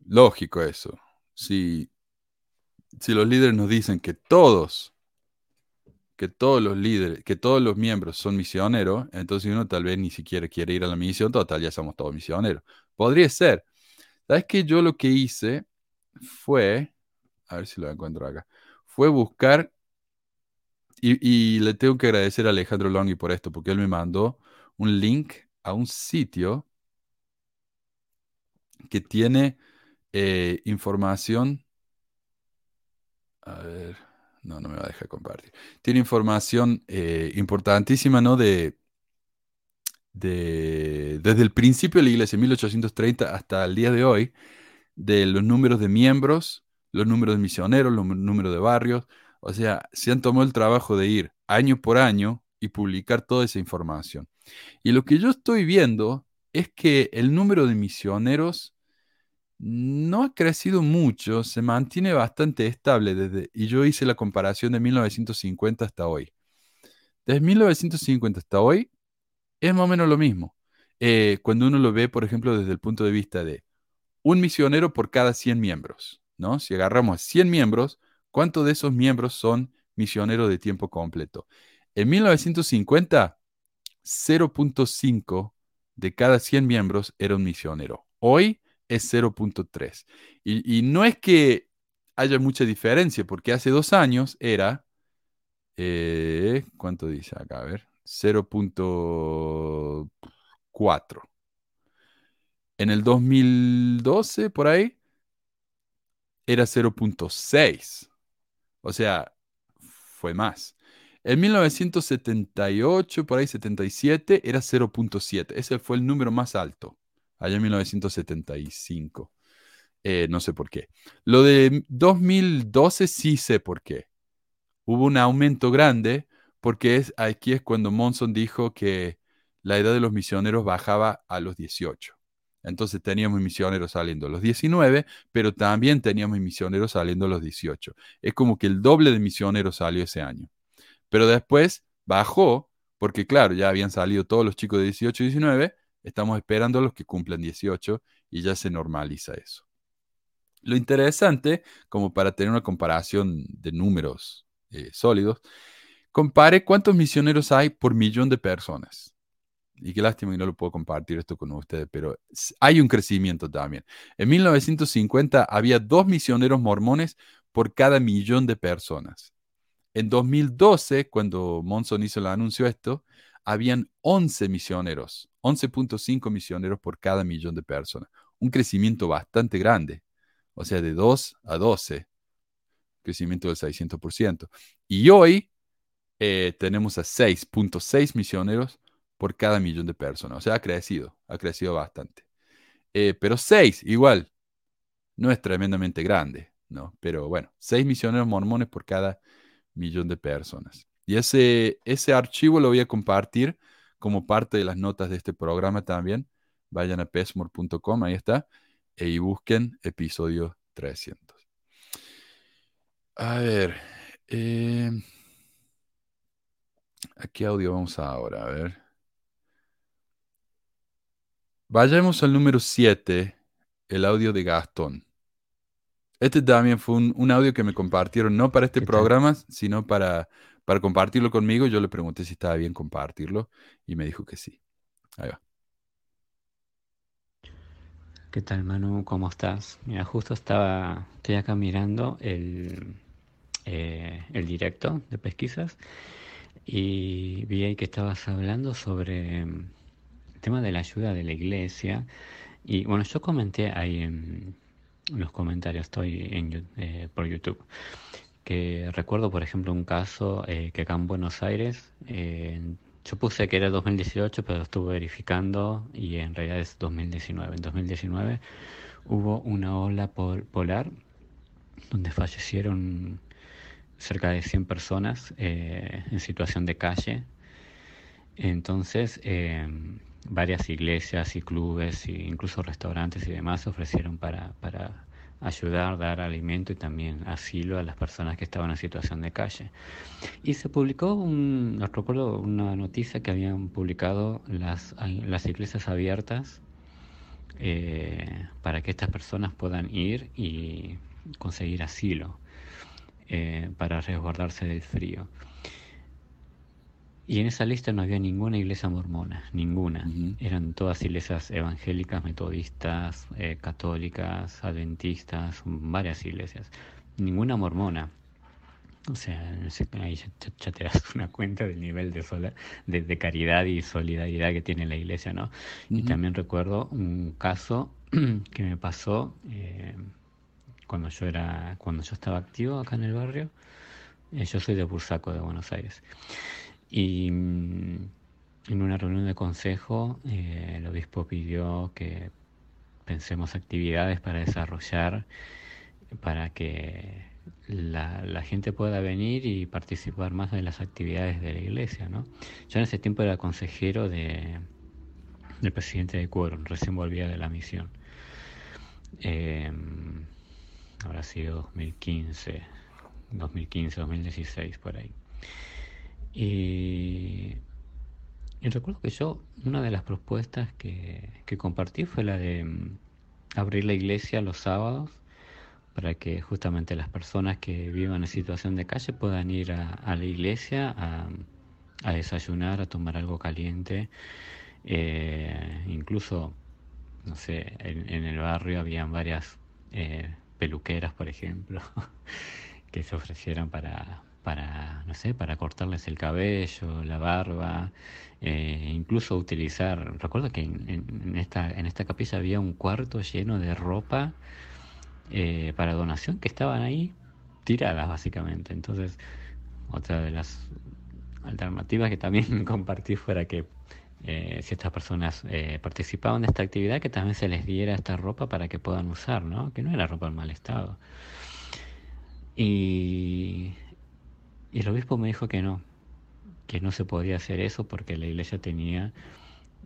lógico eso. Si, si los líderes nos dicen que todos, que todos los líderes, que todos los miembros son misioneros, entonces uno tal vez ni siquiera quiere ir a la misión, total, ya somos todos misioneros. Podría ser. ¿Sabes que Yo lo que hice fue, a ver si lo encuentro acá, fue buscar, y, le tengo que agradecer a Alejandro Longhi por esto, porque él me mandó un link a un sitio que tiene eh, información. A ver, no, no me va a dejar compartir. Tiene información eh, importantísima, ¿no? De, de, desde el principio de la iglesia, 1830, hasta el día de hoy, de los números de miembros, los números de misioneros, los números de barrios. O sea, se han tomado el trabajo de ir año por año y publicar toda esa información. Y lo que yo estoy viendo es que el número de misioneros no ha crecido mucho, se mantiene bastante estable desde, y yo hice la comparación de 1950 hasta hoy. Desde 1950 hasta hoy es más o menos lo mismo. Eh, cuando uno lo ve, por ejemplo, desde el punto de vista de un misionero por cada 100 miembros, ¿no? Si agarramos a 100 miembros, ¿cuántos de esos miembros son misioneros de tiempo completo? En 1950, 0.5 de cada 100 miembros era un misionero. Hoy es 0.3. Y, y no es que haya mucha diferencia, porque hace dos años era, eh, ¿cuánto dice acá? A ver, 0.4. En el 2012, por ahí, era 0.6. O sea, fue más. En 1978, por ahí 77, era 0.7. Ese fue el número más alto, allá en 1975. Eh, no sé por qué. Lo de 2012 sí sé por qué. Hubo un aumento grande porque es, aquí es cuando Monson dijo que la edad de los misioneros bajaba a los 18. Entonces teníamos misioneros saliendo a los 19, pero también teníamos misioneros saliendo a los 18. Es como que el doble de misioneros salió ese año. Pero después bajó, porque claro, ya habían salido todos los chicos de 18 y 19, estamos esperando a los que cumplan 18 y ya se normaliza eso. Lo interesante, como para tener una comparación de números eh, sólidos, compare cuántos misioneros hay por millón de personas. Y qué lástima que no lo puedo compartir esto con ustedes, pero hay un crecimiento también. En 1950 había dos misioneros mormones por cada millón de personas. En 2012, cuando Monson hizo el anuncio esto, habían 11 misioneros, 11.5 misioneros por cada millón de personas. Un crecimiento bastante grande, o sea, de 2 a 12, crecimiento del 600%. Y hoy eh, tenemos a 6.6 misioneros por cada millón de personas. O sea, ha crecido, ha crecido bastante. Eh, pero 6, igual, no es tremendamente grande, ¿no? Pero bueno, 6 misioneros mormones por cada millón de personas. Y ese, ese archivo lo voy a compartir como parte de las notas de este programa también. Vayan a pesmore.com, ahí está, e y busquen episodio 300. A ver, eh, ¿a qué audio vamos ahora? A ver. Vayamos al número 7, el audio de Gastón. Este también fue un, audio que me compartieron, no para este programa, sino para, para compartirlo conmigo. Yo le pregunté si estaba bien compartirlo y me dijo que sí. Ahí va. ¿Qué tal, Manu? ¿Cómo estás? Mira, justo estaba, estoy acá mirando el, eh, el directo de pesquisas y vi ahí que estabas hablando sobre mm, el tema de la ayuda de la iglesia. Y bueno, yo comenté ahí en los comentarios, estoy en, eh, por YouTube, que recuerdo, por ejemplo, un caso eh, que acá en Buenos Aires, yo puse que era 2018, pero estuve verificando y en realidad es 2019. En 2019 hubo una ola polar donde fallecieron cerca de 100 personas eh, en situación de calle. Entonces, eh, varias iglesias y clubes e incluso restaurantes y demás ofrecieron para, para ayudar, dar alimento y también asilo a las personas que estaban en situación de calle. Y se publicó, un, recuerdo una noticia que habían publicado las, las iglesias abiertas eh, para que estas personas puedan ir y conseguir asilo eh, para resguardarse del frío. Y en esa lista no había ninguna iglesia mormona, ninguna. Eran todas iglesias evangélicas, metodistas, eh, católicas, adventistas, varias iglesias. Ninguna mormona. O sea, ahí ya, te (laughs) das una cuenta del nivel de, sola, de, caridad y solidaridad que tiene la iglesia, ¿no? Y también recuerdo un caso (clears throat) que me pasó eh, cuando yo era, cuando yo estaba activo acá en el barrio. Eh, yo soy de Bursaco, de Buenos Aires. Y mm, en una reunión de consejo, eh, el obispo pidió que pensemos actividades para desarrollar, para que la, gente pueda venir y participar más de las actividades de la iglesia. ¿no? Yo en ese tiempo era consejero de, del presidente de Quórum, recién volvía de la misión. Eh, habrá sido 2015, 2015, 2016, por ahí. Y, recuerdo que yo, una de las propuestas que, compartí fue la de mm, abrir la iglesia los sábados para que justamente las personas que vivan en situación de calle puedan ir a, la iglesia a, desayunar, a tomar algo caliente. Eh, incluso, no sé, en, el barrio habían varias eh, peluqueras, por ejemplo, (laughs) que se ofrecieron para, para, no sé, para cortarles el cabello, la barba, eh, incluso utilizar, recuerdo que en, esta, en esta capilla había un cuarto lleno de ropa eh, para donación que estaban ahí tiradas básicamente. Entonces, otra de las alternativas que también (laughs) compartí fuera que eh, si estas personas participaban de esta actividad, que también se les diera esta ropa para que puedan usar, ¿no? Que no era ropa en mal estado. Y y el obispo me dijo que no, que no se podía hacer eso porque la iglesia tenía,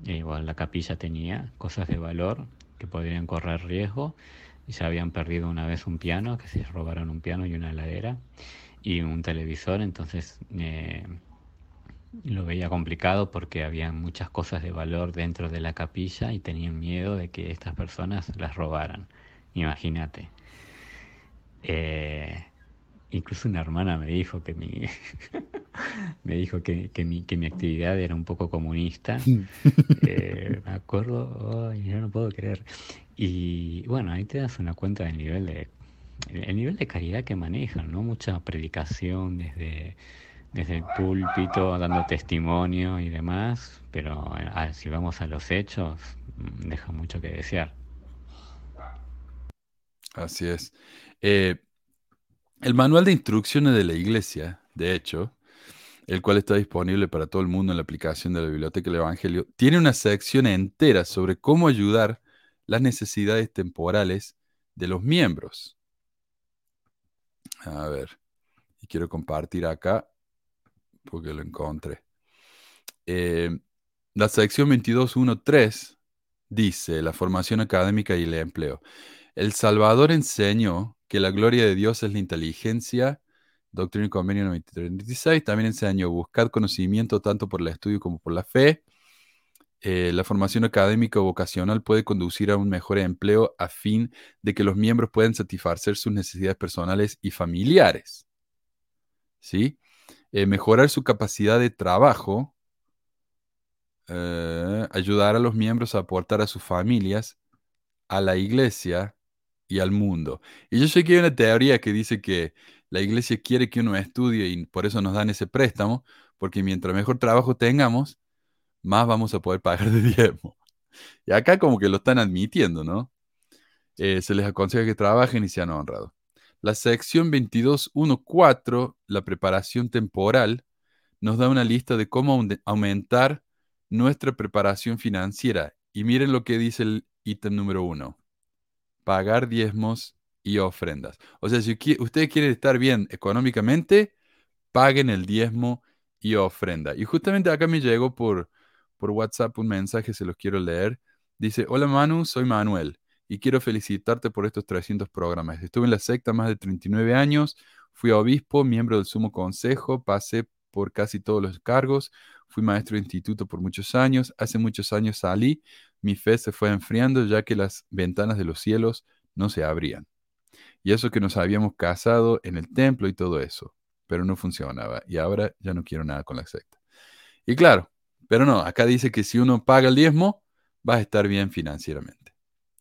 eh, o la capilla tenía cosas de valor que podrían correr riesgo. Ya habían perdido una vez un piano, que se robaron un piano y una heladera y un televisor, entonces eh, lo veía complicado porque había muchas cosas de valor dentro de la capilla y tenían miedo de que estas personas las robaran. Imagínate. Eh, Incluso una hermana me dijo que mi, (laughs) me dijo que, que, mi, que mi actividad era un poco comunista. Eh, me acuerdo, yo no puedo creer. Y bueno, ahí te das una cuenta del nivel de, el nivel de caridad que manejan, ¿no? Mucha predicación desde, desde el púlpito dando testimonio y demás, pero si vamos a los hechos, mm, deja mucho que desear. Así es. Eh, el manual de instrucciones de la iglesia, de hecho, el cual está disponible para todo el mundo en la aplicación de la Biblioteca del Evangelio, tiene una sección entera sobre cómo ayudar las necesidades temporales de los miembros. A ver, y quiero compartir acá porque lo encontré. Eh, la sección 22.1.3 dice la formación académica y el empleo. El Salvador enseñó que la gloria de Dios es la inteligencia, Doctrina y Convenio 93 también enseñó buscar conocimiento tanto por el estudio como por la fe. Eh, la formación académica o vocacional puede conducir a un mejor empleo a fin de que los miembros puedan satisfacer sus necesidades personales y familiares. ¿Sí? Eh, mejorar su capacidad de trabajo, eh, ayudar a los miembros a aportar a sus familias, a la iglesia y al mundo. Y yo sé que hay una teoría que dice que la iglesia quiere que uno estudie y por eso nos dan ese préstamo, porque mientras mejor trabajo tengamos, más vamos a poder pagar de (laughs) diezmo. Y acá como que lo están admitiendo, ¿no? Eh, se les aconseja que trabajen y sean honrados. La sección 22.1.4, la preparación temporal, nos da una lista de cómo aumentar nuestra preparación financiera. Y miren lo que dice el ítem número uno. Pagar diezmos y ofrendas. O sea, si ustedes quieren estar bien económicamente, paguen el diezmo y ofrenda. Y justamente acá me llegó por, por WhatsApp un mensaje, se los quiero leer. Dice, hola Manu, soy Manuel y quiero felicitarte por estos 300 programas. Estuve en la secta más de 39 años, fui obispo, miembro del Sumo Consejo, pasé por casi todos los cargos, fui maestro de instituto por muchos años, hace muchos años salí, mi fe se fue enfriando ya que las ventanas de los cielos no se abrían. Y eso que nos habíamos casado en el templo y todo eso, pero no funcionaba y ahora ya no quiero nada con la secta. Y claro, pero no, acá dice que si uno paga el diezmo, va a estar bien financieramente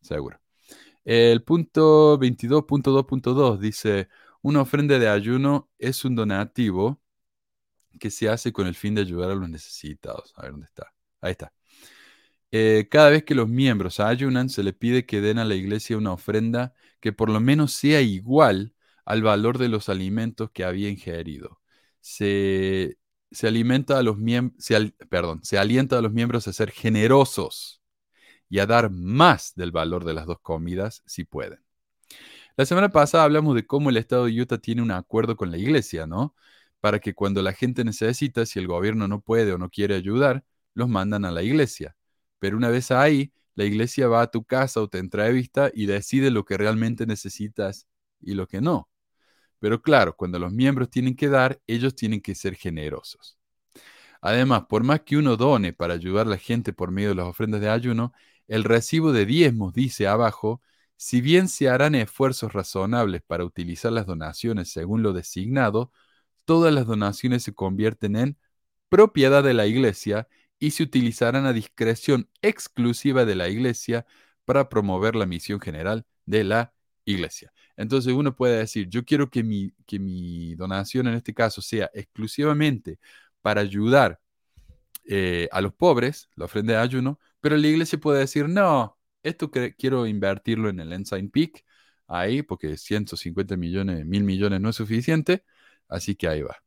seguro. El punto 22.2.2 dice, una ofrenda de ayuno es un donativo que se hace con el fin de ayudar a los necesitados. A ver dónde está. Ahí está. Eh, cada vez que los miembros ayunan, se le pide que den a la iglesia una ofrenda que por lo menos sea igual al valor de los alimentos que había ingerido. Se, alimenta a los miembros, perdón, se alienta a los miembros a ser generosos y a dar más del valor de las dos comidas si pueden. La semana pasada hablamos de cómo el estado de Utah tiene un acuerdo con la iglesia, ¿no? Para que cuando la gente necesita, si el gobierno no puede o no quiere ayudar, los mandan a la iglesia. Pero una vez ahí, la iglesia va a tu casa o te entrevista y decide lo que realmente necesitas y lo que no. Pero claro, cuando los miembros tienen que dar, ellos tienen que ser generosos. Además, por más que uno done para ayudar a la gente por medio de las ofrendas de ayuno, el recibo de diezmos dice abajo, si bien se harán esfuerzos razonables para utilizar las donaciones según lo designado, todas las donaciones se convierten en propiedad de la iglesia y se utilizarán a discreción exclusiva de la iglesia para promover la misión general de la iglesia. Entonces uno puede decir, yo quiero que mi, que mi donación en este caso sea exclusivamente para ayudar eh, a los pobres, la ofrenda de ayuno, pero la iglesia puede decir, no, esto quiero invertirlo en el Ensign Peak, ahí, porque 150 millones, mil millones no es suficiente, así que ahí va.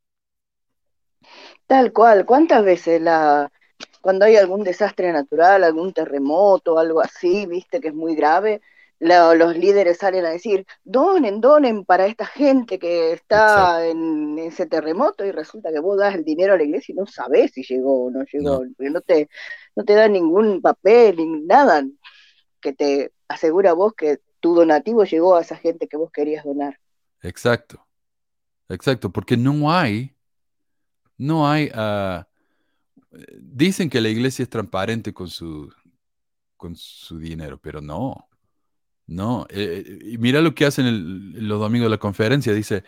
Tal cual, ¿cuántas veces la, cuando hay algún desastre natural, algún terremoto, algo así, viste que es muy grave, los líderes salen a decir, donen, donen para esta gente que está en ese terremoto y resulta que vos das el dinero a la iglesia y no sabés si llegó o no llegó, porque no te, no te dan ningún papel ni nada que te asegura vos que tu donativo llegó a esa gente que vos querías donar. Exacto, exacto, porque no hay, no hay, uh, dicen que la iglesia es transparente con su, con su dinero, pero no. No, eh, mira lo que hacen los domingos de la conferencia. Dice,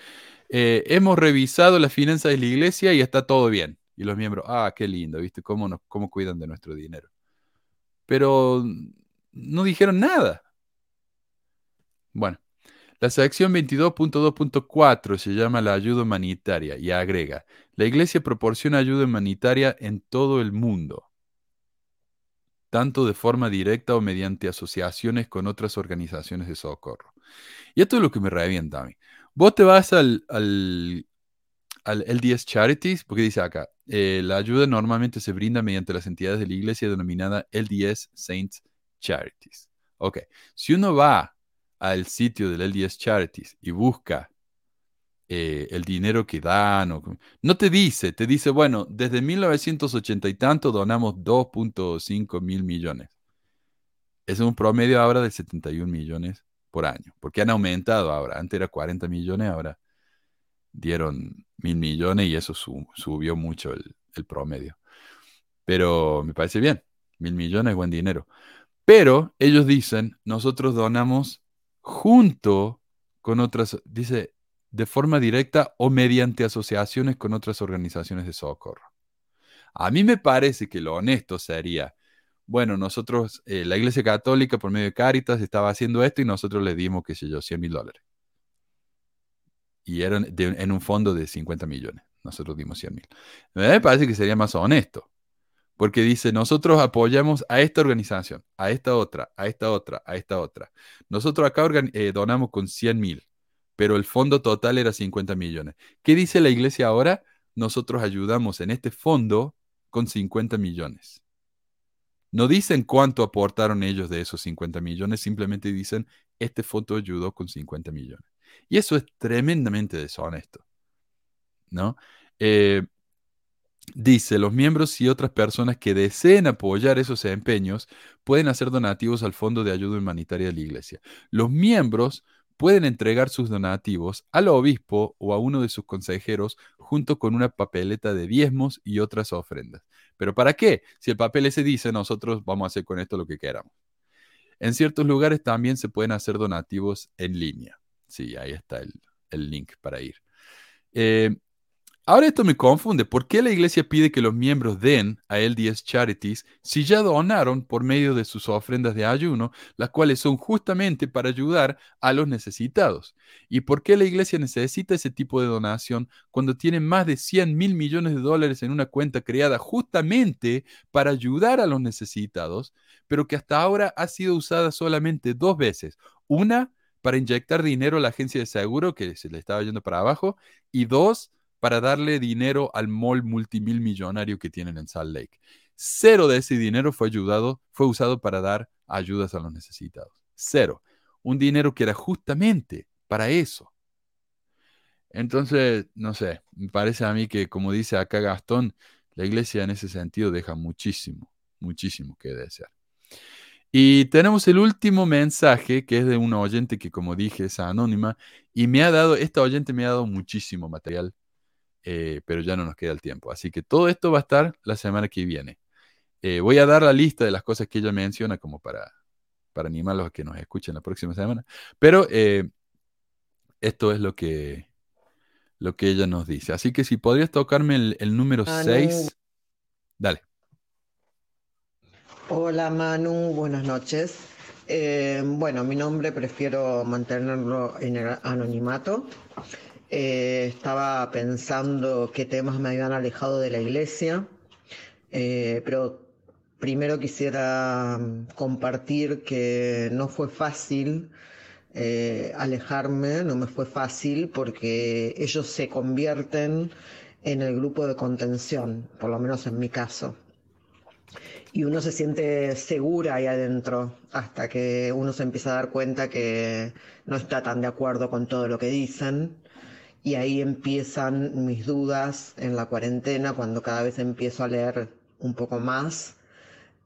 eh, hemos revisado las finanzas de la iglesia y está todo bien. Y los miembros, ah, qué lindo, ¿viste? ¿Cómo, nos, cómo cuidan de nuestro dinero? Pero no dijeron nada. Bueno, La sección 22.2.4 se llama la ayuda humanitaria y agrega, la Iglesia proporciona ayuda humanitaria en todo el mundo, tanto de forma directa o mediante asociaciones con otras organizaciones de socorro. Y esto es lo que me revienta a mí. Vos te vas al, al, LDS Charities, porque dice acá, eh, la ayuda normalmente se brinda mediante las entidades de la iglesia denominada LDS Saints Charities. Ok, si uno va al sitio del LDS Charities y busca eh, el dinero que dan, no te dice, te dice, bueno, desde 1980 y tanto donamos 2.5 mil millones. Es un promedio ahora de 71 millones por año, porque han aumentado ahora. Antes era 40 millones, ahora dieron mil millones y eso subió mucho el, el, promedio. Pero me parece bien, mil millones es buen dinero. Pero ellos dicen, nosotros donamos junto con otras, dice, de forma directa o mediante asociaciones con otras organizaciones de socorro. A mí me parece que lo honesto sería, bueno, nosotros, eh, la Iglesia Católica por medio de Caritas estaba haciendo esto y nosotros le dimos, qué sé yo, 100 mil dólares. Y eran en un fondo de 50 millones. Nosotros dimos 100 mil. Me parece que sería más honesto. Porque dice, nosotros apoyamos a esta organización, a esta otra, a esta otra, a esta otra. Nosotros acá eh, donamos con 100 mil, pero el fondo total era 50 millones. ¿Qué dice la iglesia ahora? Nosotros ayudamos en este fondo con 50 millones. No dicen cuánto aportaron ellos de esos 50 millones, simplemente dicen, este fondo ayudó con 50 millones. Y eso es tremendamente deshonesto. ¿no? Eh, dice, los miembros y otras personas que deseen apoyar esos empeños pueden hacer donativos al Fondo de Ayuda Humanitaria de la Iglesia. Los miembros pueden entregar sus donativos al obispo o a uno de sus consejeros junto con una papeleta de diezmos y otras ofrendas. ¿Pero para qué? Si el papel ese dice, nosotros vamos a hacer con esto lo que queramos. En ciertos lugares también se pueden hacer donativos en línea. Sí, ahí está el, link para ir. Eh, Ahora esto me confunde. ¿Por qué la iglesia pide que los miembros den a LDS Charities si ya donaron por medio de sus ofrendas de ayuno, las cuales son justamente para ayudar a los necesitados? ¿Y por qué la iglesia necesita ese tipo de donación cuando tiene más de 100 mil millones de dólares en una cuenta creada justamente para ayudar a los necesitados, pero que hasta ahora ha sido usada solamente dos veces? Una, para inyectar dinero a la agencia de seguro que se le estaba yendo para abajo, y dos, para darle dinero al mall multimillonario que tienen en Salt Lake. Cero de ese dinero fue ayudado, fue usado para dar ayudas a los necesitados. Cero. Un dinero que era justamente para eso. Entonces, no sé, me parece a mí que, como dice acá Gastón, la iglesia en ese sentido deja muchísimo, muchísimo que desear. Y tenemos el último mensaje, que es de una oyente que, como dije, es anónima, y me ha dado, esta oyente me ha dado muchísimo material eh, pero ya no nos queda el tiempo. Así que todo esto va a estar la semana que viene. Eh, voy a dar la lista de las cosas que ella menciona como para, para animarlos a que nos escuchen la próxima semana. Pero eh, esto es lo que, lo que ella nos dice. Así que si podrías tocarme el, número 6. Dale. Hola Manu, buenas noches. bueno, mi nombre prefiero mantenerlo en el anonimato. Eh, estaba pensando qué temas me habían alejado de la iglesia, eh, pero primero quisiera mm, compartir que no fue fácil eh, alejarme, no me fue fácil porque ellos se convierten en el grupo de contención, por lo menos en mi caso. Y uno se siente segura ahí adentro hasta que uno se empieza a dar cuenta que no está tan de acuerdo con todo lo que dicen y ahí empiezan mis dudas en la cuarentena cuando cada vez empiezo a leer un poco más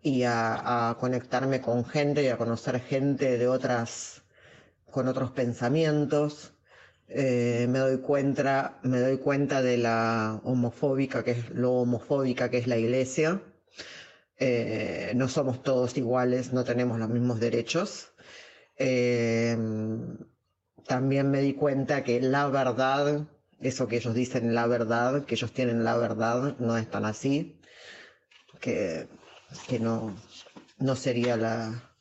y a, conectarme con gente y a conocer gente de otras, con otros pensamientos. Eh, me doy cuenta, me doy cuenta de la homofóbica que es lo homofóbica que es la iglesia. Eh, no somos todos iguales, no tenemos los mismos derechos. Eh, también me di cuenta que la verdad, eso que ellos dicen la verdad, que ellos tienen la verdad, no es tan así, que, que no, no sería la,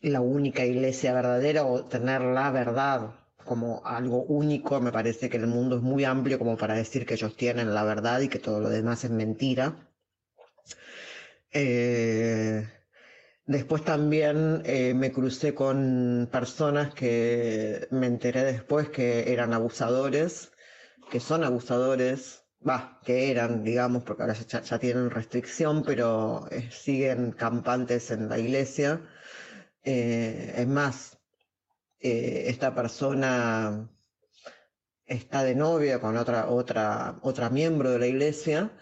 la única iglesia verdadera o tener la verdad como algo único. Me parece que el mundo es muy amplio como para decir que ellos tienen la verdad y que todo lo demás es mentira. Eh, después también eh, me crucé con personas que me enteré después que eran abusadores, que son abusadores, va, que eran, digamos, porque ahora ya, tienen restricción, pero eh, siguen campantes en la iglesia. es más, esta persona está de novia con otra, otra, otra miembro de la iglesia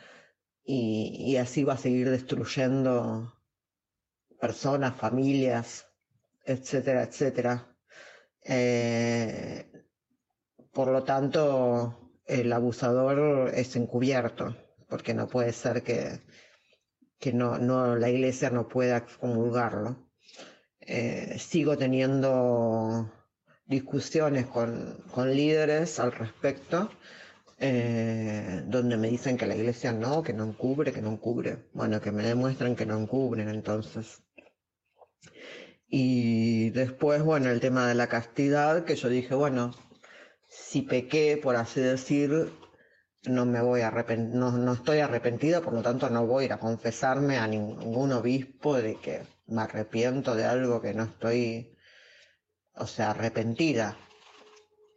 y, así va a seguir destruyendo personas, familias, etcétera, etcétera. Eh, por lo tanto, el abusador es encubierto, porque no puede ser que, que no, no, la iglesia no pueda comulgarlo. Eh, sigo teniendo discusiones con, con líderes al respecto eh, donde me dicen que la iglesia no, que no encubre, que no encubre. Bueno, que me demuestran que no encubren entonces. Y después, bueno, el tema de la castidad, que yo dije, bueno, si pequé, por así decir, no me voy a no, no estoy arrepentida, por lo tanto no voy a ir a confesarme a ningún obispo de que me arrepiento de algo que no estoy, o sea, arrepentida.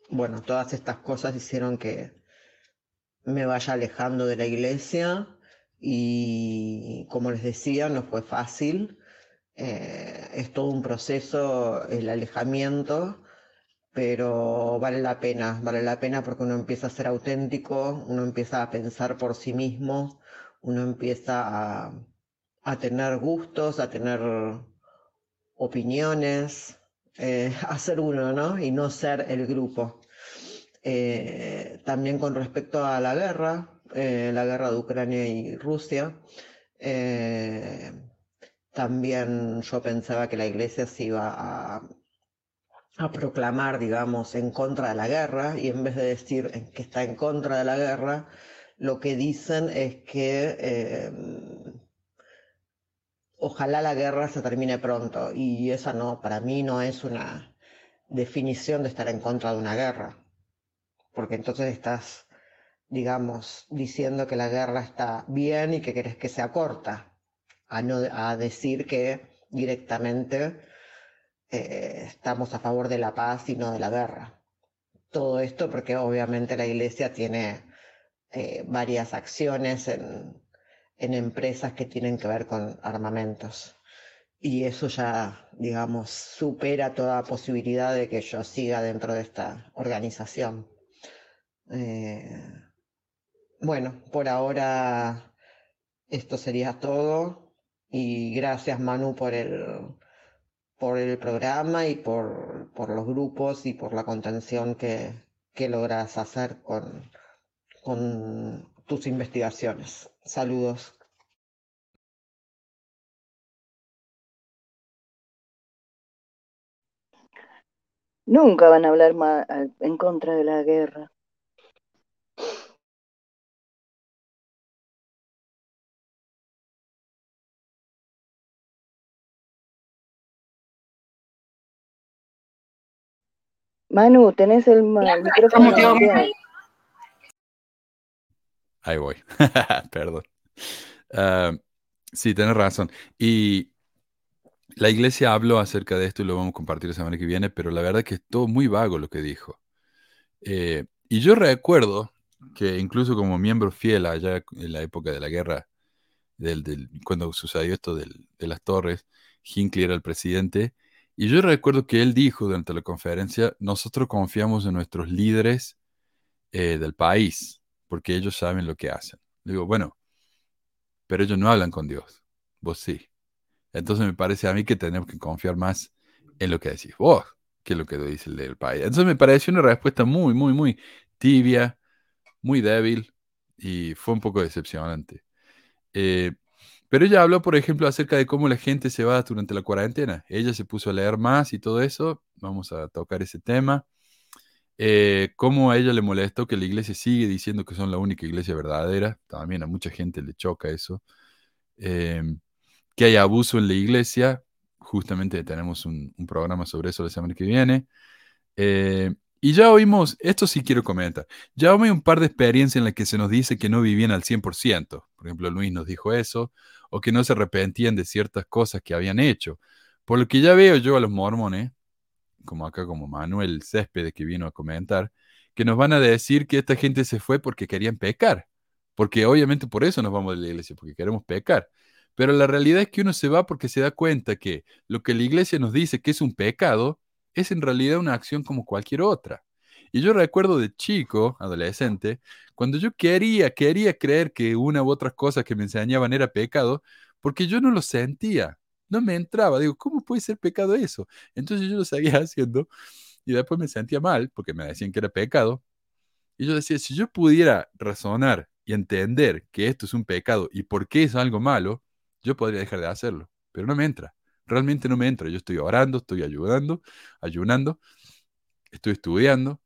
Bueno, todas estas cosas hicieron que, me vaya alejando de la iglesia y como les decía, no fue fácil. Eh, es todo un proceso el alejamiento, pero vale la pena, vale la pena porque uno empieza a ser auténtico, uno empieza a pensar por sí mismo, uno empieza a, tener gustos, a tener opiniones, eh, (laughs) a ser uno, ¿no? Y no ser el grupo. Eh, también con respecto a la guerra, la guerra de Ucrania y Rusia, también yo pensaba que la iglesia se iba a, proclamar, digamos, en contra de la guerra y en vez de decir que está en contra de la guerra, lo que dicen es que ojalá la guerra se termine pronto y esa no, para mí no es una definición de estar en contra de una guerra porque entonces estás, digamos, diciendo que la guerra está bien y que querés que sea corta, a, no, a decir que directamente eh, estamos a favor de la paz y no de la guerra. Todo esto porque obviamente la Iglesia tiene eh, varias acciones en, en empresas que tienen que ver con armamentos. Y eso ya, digamos, supera toda posibilidad de que yo siga dentro de esta organización. Eh, bueno, por ahora esto sería todo y gracias Manu por el, por el programa y por, por los grupos y por la contención que, logras hacer con, con tus investigaciones. Saludos. Nunca van a hablar en contra de la guerra. Manu, tenés el, micrófono. Ahí voy. (laughs) Perdón. Ah, sí, tenés razón. Y la iglesia habló acerca de esto y lo vamos a compartir la semana que viene, pero la verdad es que es todo muy vago lo que dijo. Eh, y yo recuerdo que incluso como miembro fiel allá en la época de la guerra, del, cuando sucedió esto de las torres, Hinckley era el presidente, y yo recuerdo que él dijo durante la conferencia, nosotros confiamos en nuestros líderes eh, del país, porque ellos saben lo que hacen. Digo, bueno, pero ellos no hablan con Dios, vos sí. Entonces me parece a mí que tenemos que confiar más en lo que decís vos que lo que dice el del país. Entonces me pareció una respuesta muy, muy, muy tibia, muy débil y fue un poco decepcionante. Eh, pero ella habló, por ejemplo, acerca de cómo la gente se va durante la cuarentena. Ella se puso a leer más y todo eso. Vamos a tocar ese tema. Eh, cómo a ella le molestó que la iglesia sigue diciendo que son la única iglesia verdadera. También a mucha gente le choca eso. Em, que hay abuso en la iglesia, justamente tenemos un, un programa sobre eso la semana que viene. Eh, y ya oímos, esto sí quiero comentar, ya oí un par de experiencias en las que se nos dice que no vivían al 100%. Por ejemplo, Luis nos dijo eso, o que no se arrepentían de ciertas cosas que habían hecho. Por lo que ya veo yo a los mormones, como acá como Manuel Céspedes que vino a comentar, que nos van a decir que esta gente se fue porque querían pecar. Porque obviamente por eso nos vamos de la iglesia, porque queremos pecar. Pero la realidad es que uno se va porque se da cuenta que lo que la iglesia nos dice que es un pecado, es en realidad una acción como cualquier otra. Y yo recuerdo de chico, adolescente, cuando yo quería, quería creer que una u otra cosa que me enseñaban era pecado, porque yo no lo sentía, no me entraba. Digo, ¿cómo puede ser pecado eso? Entonces yo lo seguía (laughs) haciendo y después me sentía mal porque me decían que era pecado. Y yo decía, si yo pudiera razonar y entender que esto es un pecado y por qué es algo malo, yo podría dejar de hacerlo. Pero no me entra. Realmente no me entra. Yo estoy orando, estoy ayudando, ayunando, estoy estudiando.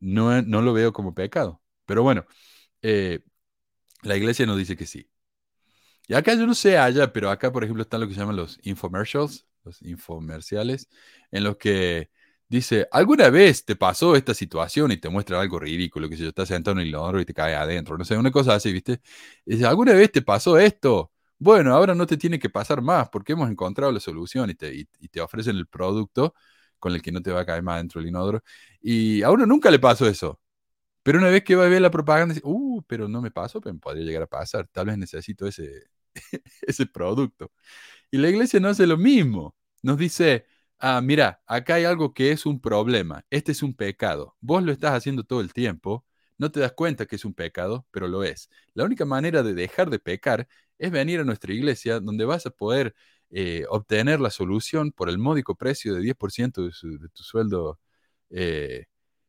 No, no lo veo como pecado. Pero bueno, eh, la iglesia nos dice que sí. Y acá yo no sé allá, pero acá, por ejemplo, están lo que se llaman los infomercials, los infomerciales, en los que dice, ¿alguna vez te pasó esta situación y te muestra algo ridículo, que si yo estás sentado en el inodoro y te cae adentro? No sé, una cosa así, ¿viste? dice, ¿alguna vez te pasó esto? Bueno, ahora no te tiene que pasar más porque hemos encontrado la solución y te, y, te ofrecen el producto con el que no te va a caer más dentro del inodoro. Y a uno nunca le pasó eso. Pero una vez que va a ver la propaganda, dice, uh, pero no me pasó, pero podría llegar a pasar. Tal vez necesito ese, (laughs) ese producto. Y la iglesia no hace lo mismo. Nos dice, ah, mira, acá hay algo que es un problema. Este es un pecado. Vos lo estás haciendo todo el tiempo. No te das cuenta que es un pecado, pero lo es. La única manera de dejar de pecar es venir a nuestra iglesia donde vas a poder eh, obtener la solución por el módico precio de 10% de, tu sueldo eh,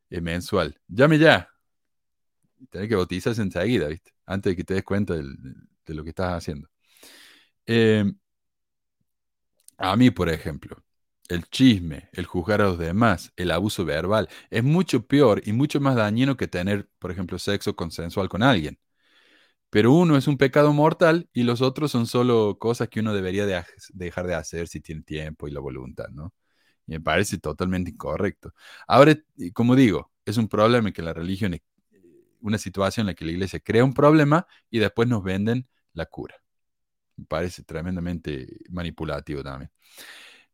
eh, mensual. Llame ya. Tienes que bautizarse enseguida, ¿viste? Antes de que te des cuenta de lo que estás haciendo. Em, a mí, por ejemplo, el chisme, el juzgar a los demás, el abuso verbal, es mucho peor y mucho más dañino que tener, por ejemplo, sexo consensual con alguien. Pero uno es un pecado mortal y los otros son solo cosas que uno debería dejar de hacer si tiene tiempo y la voluntad, ¿no? Me parece totalmente incorrecto. Ahora, como digo, es un problema que la religión, es una situación en la que la iglesia crea un problema y después nos venden la cura. Me parece tremendamente manipulativo también.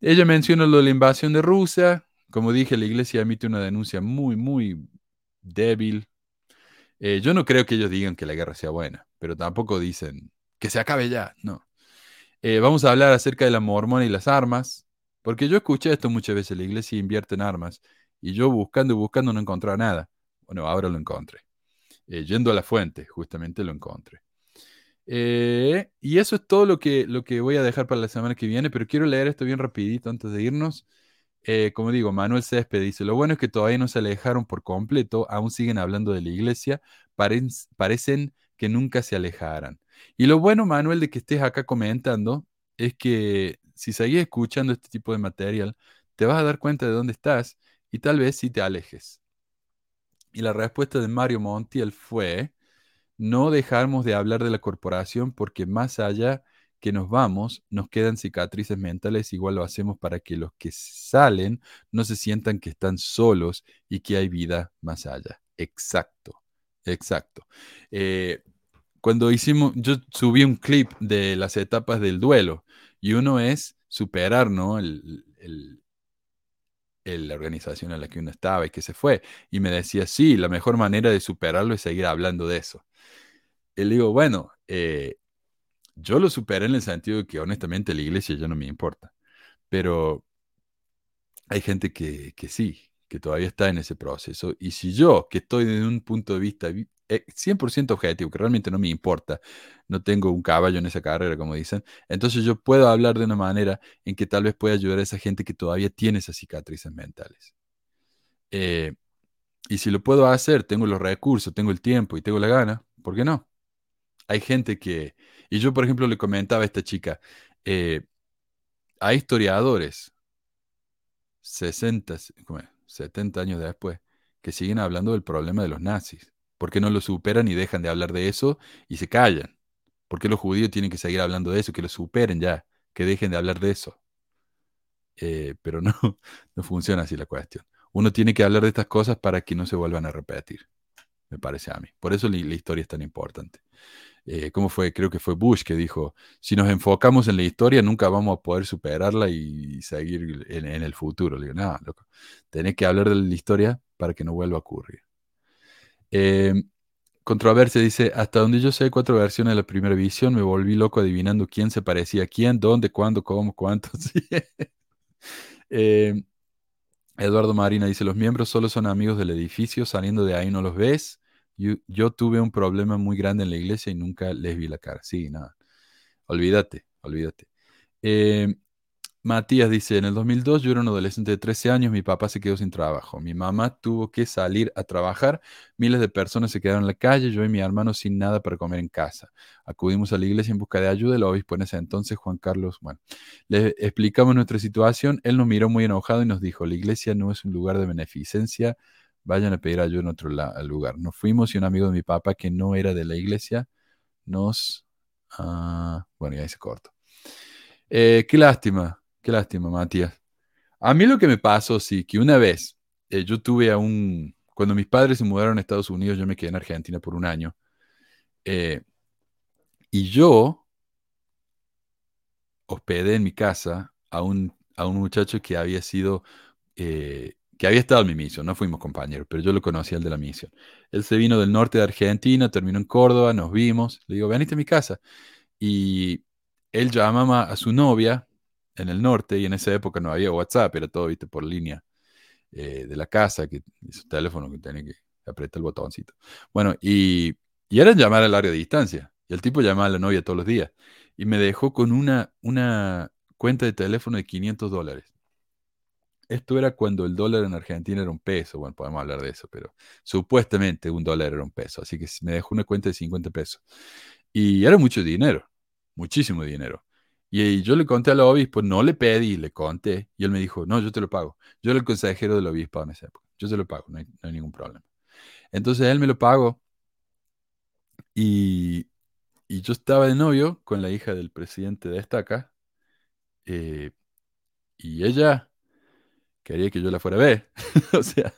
Ella menciona lo de la invasión de Rusia. Como dije, la iglesia emite una denuncia muy, muy débil. Eh, yo no creo que ellos digan que la guerra sea buena, pero tampoco dicen que se acabe ya, no. Eh, vamos a hablar acerca de la mormona y las armas, porque yo escuché esto muchas veces, la iglesia invierte en armas, y yo buscando y buscando no encontraba nada. Bueno, ahora lo encontré. Eh, yendo a la fuente, justamente lo encontré. Y eso es todo lo que, lo que voy a dejar para la semana que viene, pero quiero leer esto bien rapidito antes de irnos. Eh, como digo, Manuel Césped dice, lo bueno es que todavía no se alejaron por completo, aún siguen hablando de la iglesia, parecen que nunca se alejaran. Y lo bueno, Manuel, de que estés acá comentando, es que si seguís escuchando este tipo de material, te vas a dar cuenta de dónde estás y tal vez si te alejes. Y la respuesta de Mario Montiel fue, no dejamos de hablar de la corporación porque más allá que nos vamos, nos quedan cicatrices mentales, igual lo hacemos para que los que salen no se sientan que están solos y que hay vida más allá. Exacto, exacto. Eh, cuando hicimos, yo subí un clip de las etapas del duelo y uno es superar, ¿no? el, la organización en la que uno estaba y que se fue. Y me decía, sí, la mejor manera de superarlo es seguir hablando de eso. Y le digo, bueno, eh, yo lo superé en el sentido de que honestamente la iglesia ya no me importa. Pero hay gente que, que sí, que todavía está en ese proceso. Y si yo, que estoy desde un punto de vista 100% eh, objetivo, que realmente no me importa, no tengo un caballo en esa carrera, como dicen, entonces yo puedo hablar de una manera en que tal vez pueda ayudar a esa gente que todavía tiene esas cicatrices mentales. Eh, y si lo puedo hacer, tengo los recursos, tengo el tiempo y tengo la gana, ¿por qué no? Hay gente que, y yo por ejemplo le comentaba a esta chica, eh, hay historiadores, 60, 70 años después, que siguen hablando del problema de los nazis. ¿Por qué no lo superan y dejan de hablar de eso y se callan? ¿Por qué los judíos tienen que seguir hablando de eso? Que lo superen ya, que dejen de hablar de eso. Eh, pero no, (laughs) no funciona así la cuestión. Uno tiene que hablar de estas cosas para que no se vuelvan a repetir, me parece a mí. Por eso la, la historia es tan importante. Eh, ¿Cómo fue? Creo que fue Bush que dijo, si nos enfocamos en la historia, nunca vamos a poder superarla y seguir en, el futuro. Le digo, no, loco, tenés que hablar de la historia para que no vuelva a ocurrir. Eh, Controversia dice, hasta donde yo sé cuatro versiones de la primera visión, me volví loco adivinando quién se parecía a quién, dónde, cuándo, cómo, cuánto. (laughs) sí. Eh, Eduardo Marina dice, los miembros solo son amigos del edificio, saliendo de ahí no los ves. Yo, tuve un problema muy grande en la iglesia y nunca les vi la cara. Sí, nada. Olvídate, olvídate. Eh, Matías dice, en el 2002 yo era un adolescente de 13 años, mi papá se quedó sin trabajo, mi mamá tuvo que salir a trabajar, miles de personas se quedaron en la calle, yo y mi hermano sin nada para comer en casa. Acudimos a la iglesia en busca de ayuda, el obispo en ese entonces, Juan Carlos, bueno, le explicamos nuestra situación, él nos miró muy enojado y nos dijo, la iglesia no es un lugar de beneficencia, vayan a pedir ayuda en otro lugar. Nos fuimos y un amigo de mi papá que no era de la iglesia nos... Uh, bueno, ya hice corto. Eh, qué lástima, Qué lástima, Matías. A mí lo que me pasó, sí, que una vez eh, yo tuve a un... Cuando mis padres se mudaron a Estados Unidos, yo me quedé en Argentina por un año. Eh, y yo hospedé en mi casa a un, a un muchacho que había sido... que había estado en mi misión, no fuimos compañeros, pero yo lo conocía el de la misión. Él se vino del norte de Argentina, terminó en Córdoba, nos vimos, le digo, venite a mi casa. Y él llamaba a su novia, en el norte y en esa época no había WhatsApp, era todo, viste, por línea eh, de la casa, que su teléfono que tenía que apretar el botoncito. Bueno, y, y era llamar al área de distancia. Y el tipo llamaba a la novia todos los días. Y me dejó con una, una cuenta de teléfono de 500 dólares. Esto era cuando el dólar en Argentina era un peso. Bueno, podemos hablar de eso, pero supuestamente un dólar era un peso. Así que me dejó una cuenta de 50 pesos. Y era mucho dinero, muchísimo dinero. Y yo le conté al obispo, no le pedí, le conté. Y él me dijo, no, yo te lo pago. Yo era el consejero del obispo en esa época. Yo te lo pago, no hay, ningún problema. Entonces él me lo pagó. Y, yo estaba de novio con la hija del presidente de Estaca. Eh, y ella quería que yo la fuera a ver. (laughs) o sea,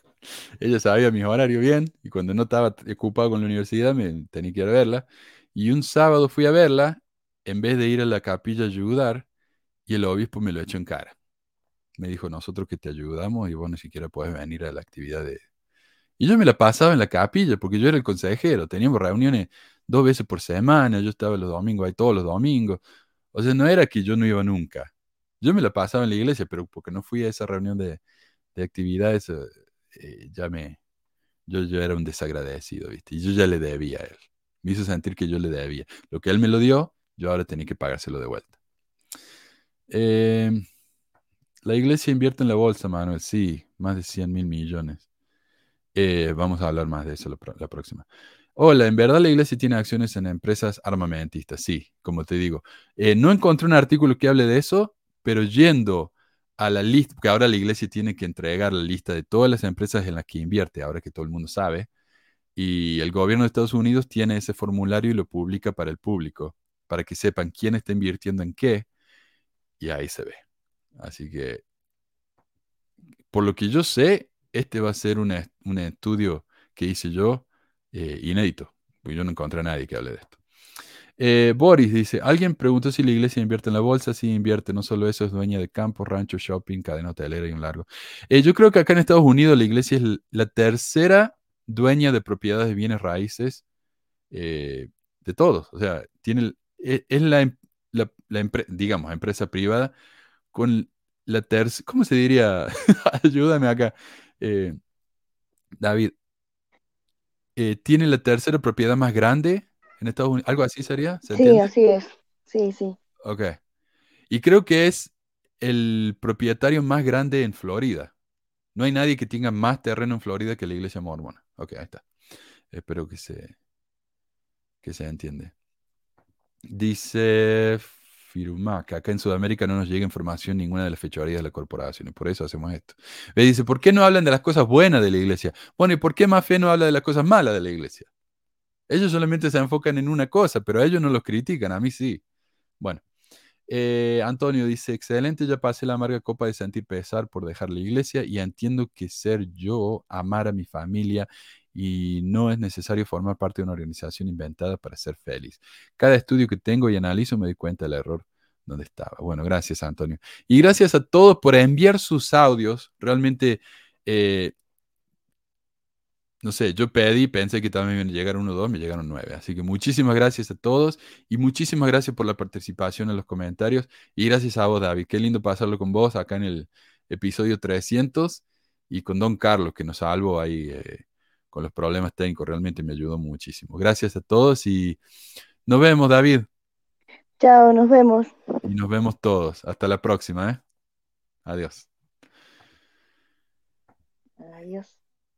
ella sabía mis horarios bien. Y cuando no estaba ocupado con la universidad, me tenía que ir a verla. Y un sábado fui a verla en vez de ir a la capilla a ayudar, y el obispo me lo echó en cara. Me dijo, nosotros que te ayudamos y vos ni siquiera puedes venir a la actividad de... Y yo me la pasaba en la capilla porque yo era el consejero, teníamos reuniones dos veces por semana, yo estaba los domingos ahí todos los domingos. O sea, no era que yo no iba nunca. Yo me la pasaba en la iglesia, pero porque no fui a esa reunión de, de actividades, eh, ya me... Yo, yo era un desagradecido, ¿viste? Y yo ya le debía a él. Me hizo sentir que yo le debía. Lo que él me lo dio, yo ahora tenía que pagárselo de vuelta. Eh, la iglesia invierte en la bolsa, Manuel. Sí, más de 100 mil millones. Eh, vamos a hablar más de eso la, próxima. Hola, en verdad la iglesia tiene acciones en empresas armamentistas. Sí, como te digo. Eh, no encontré un artículo que hable de eso, pero yendo a la lista, porque ahora la iglesia tiene que entregar la lista de todas las empresas en las que invierte, ahora que todo el mundo sabe. Y el gobierno de Estados Unidos tiene ese formulario y lo publica para el público para que sepan quién está invirtiendo en qué, y ahí se ve. Así que, por lo que yo sé, este va a ser un, un estudio que hice yo eh, inédito, porque yo no encontré a nadie que hable de esto. Eh, Boris dice, alguien preguntó si la iglesia invierte en la bolsa, sí invierte, no solo eso, es dueña de campos, ranchos, shopping, cadena hotelera y un largo. Eh, yo creo que acá en Estados Unidos la iglesia es la tercera dueña de propiedades de bienes raíces eh, de todos. O sea, tiene e, es la, la, la digamos, empresa privada con la tercera, ¿cómo se diría? (laughs) Ayúdame acá. David, tiene la tercera propiedad más grande en Estados Unidos. ¿Algo así sería? ¿Se sí, así es. Sí, sí. Ok. Y creo que es el propietario más grande en Florida. No hay nadie que tenga más terreno en Florida que la iglesia mormona. Ok, ahí está. Espero que se, que se entiende. Dice Firuma que acá en Sudamérica no nos llega información ninguna de las fechorías de la corporación y por eso hacemos esto. Me dice, ¿por qué no hablan de las cosas buenas de la iglesia? Bueno, ¿y por qué más fe no habla de las cosas malas de la iglesia? Ellos solamente se enfocan en una cosa, pero a ellos no los critican, a mí sí. Bueno, Eh, Antonio dice, excelente, ya pasé la amarga copa de sentir pesar por dejar la iglesia y entiendo que ser yo, amar a mi familia y no es necesario formar parte de una organización inventada para ser feliz. Cada estudio que tengo y analizo me doy cuenta del error donde estaba. Bueno, gracias Antonio. Y gracias a todos por enviar sus audios. Realmente eh, no sé, yo pedí, pensé que también me llegaron uno o dos, me llegaron nueve. Así que muchísimas gracias a todos y muchísimas gracias por la participación en los comentarios y gracias a vos, David. Qué lindo pasarlo con vos acá en el episodio 300 y con Don Carlos que nos salvó ahí eh, con los problemas técnicos. Realmente me ayudó muchísimo. Gracias a todos y nos vemos, David. Chao, nos vemos. Y nos vemos todos. Hasta la próxima, ¿eh? Adiós. Adiós.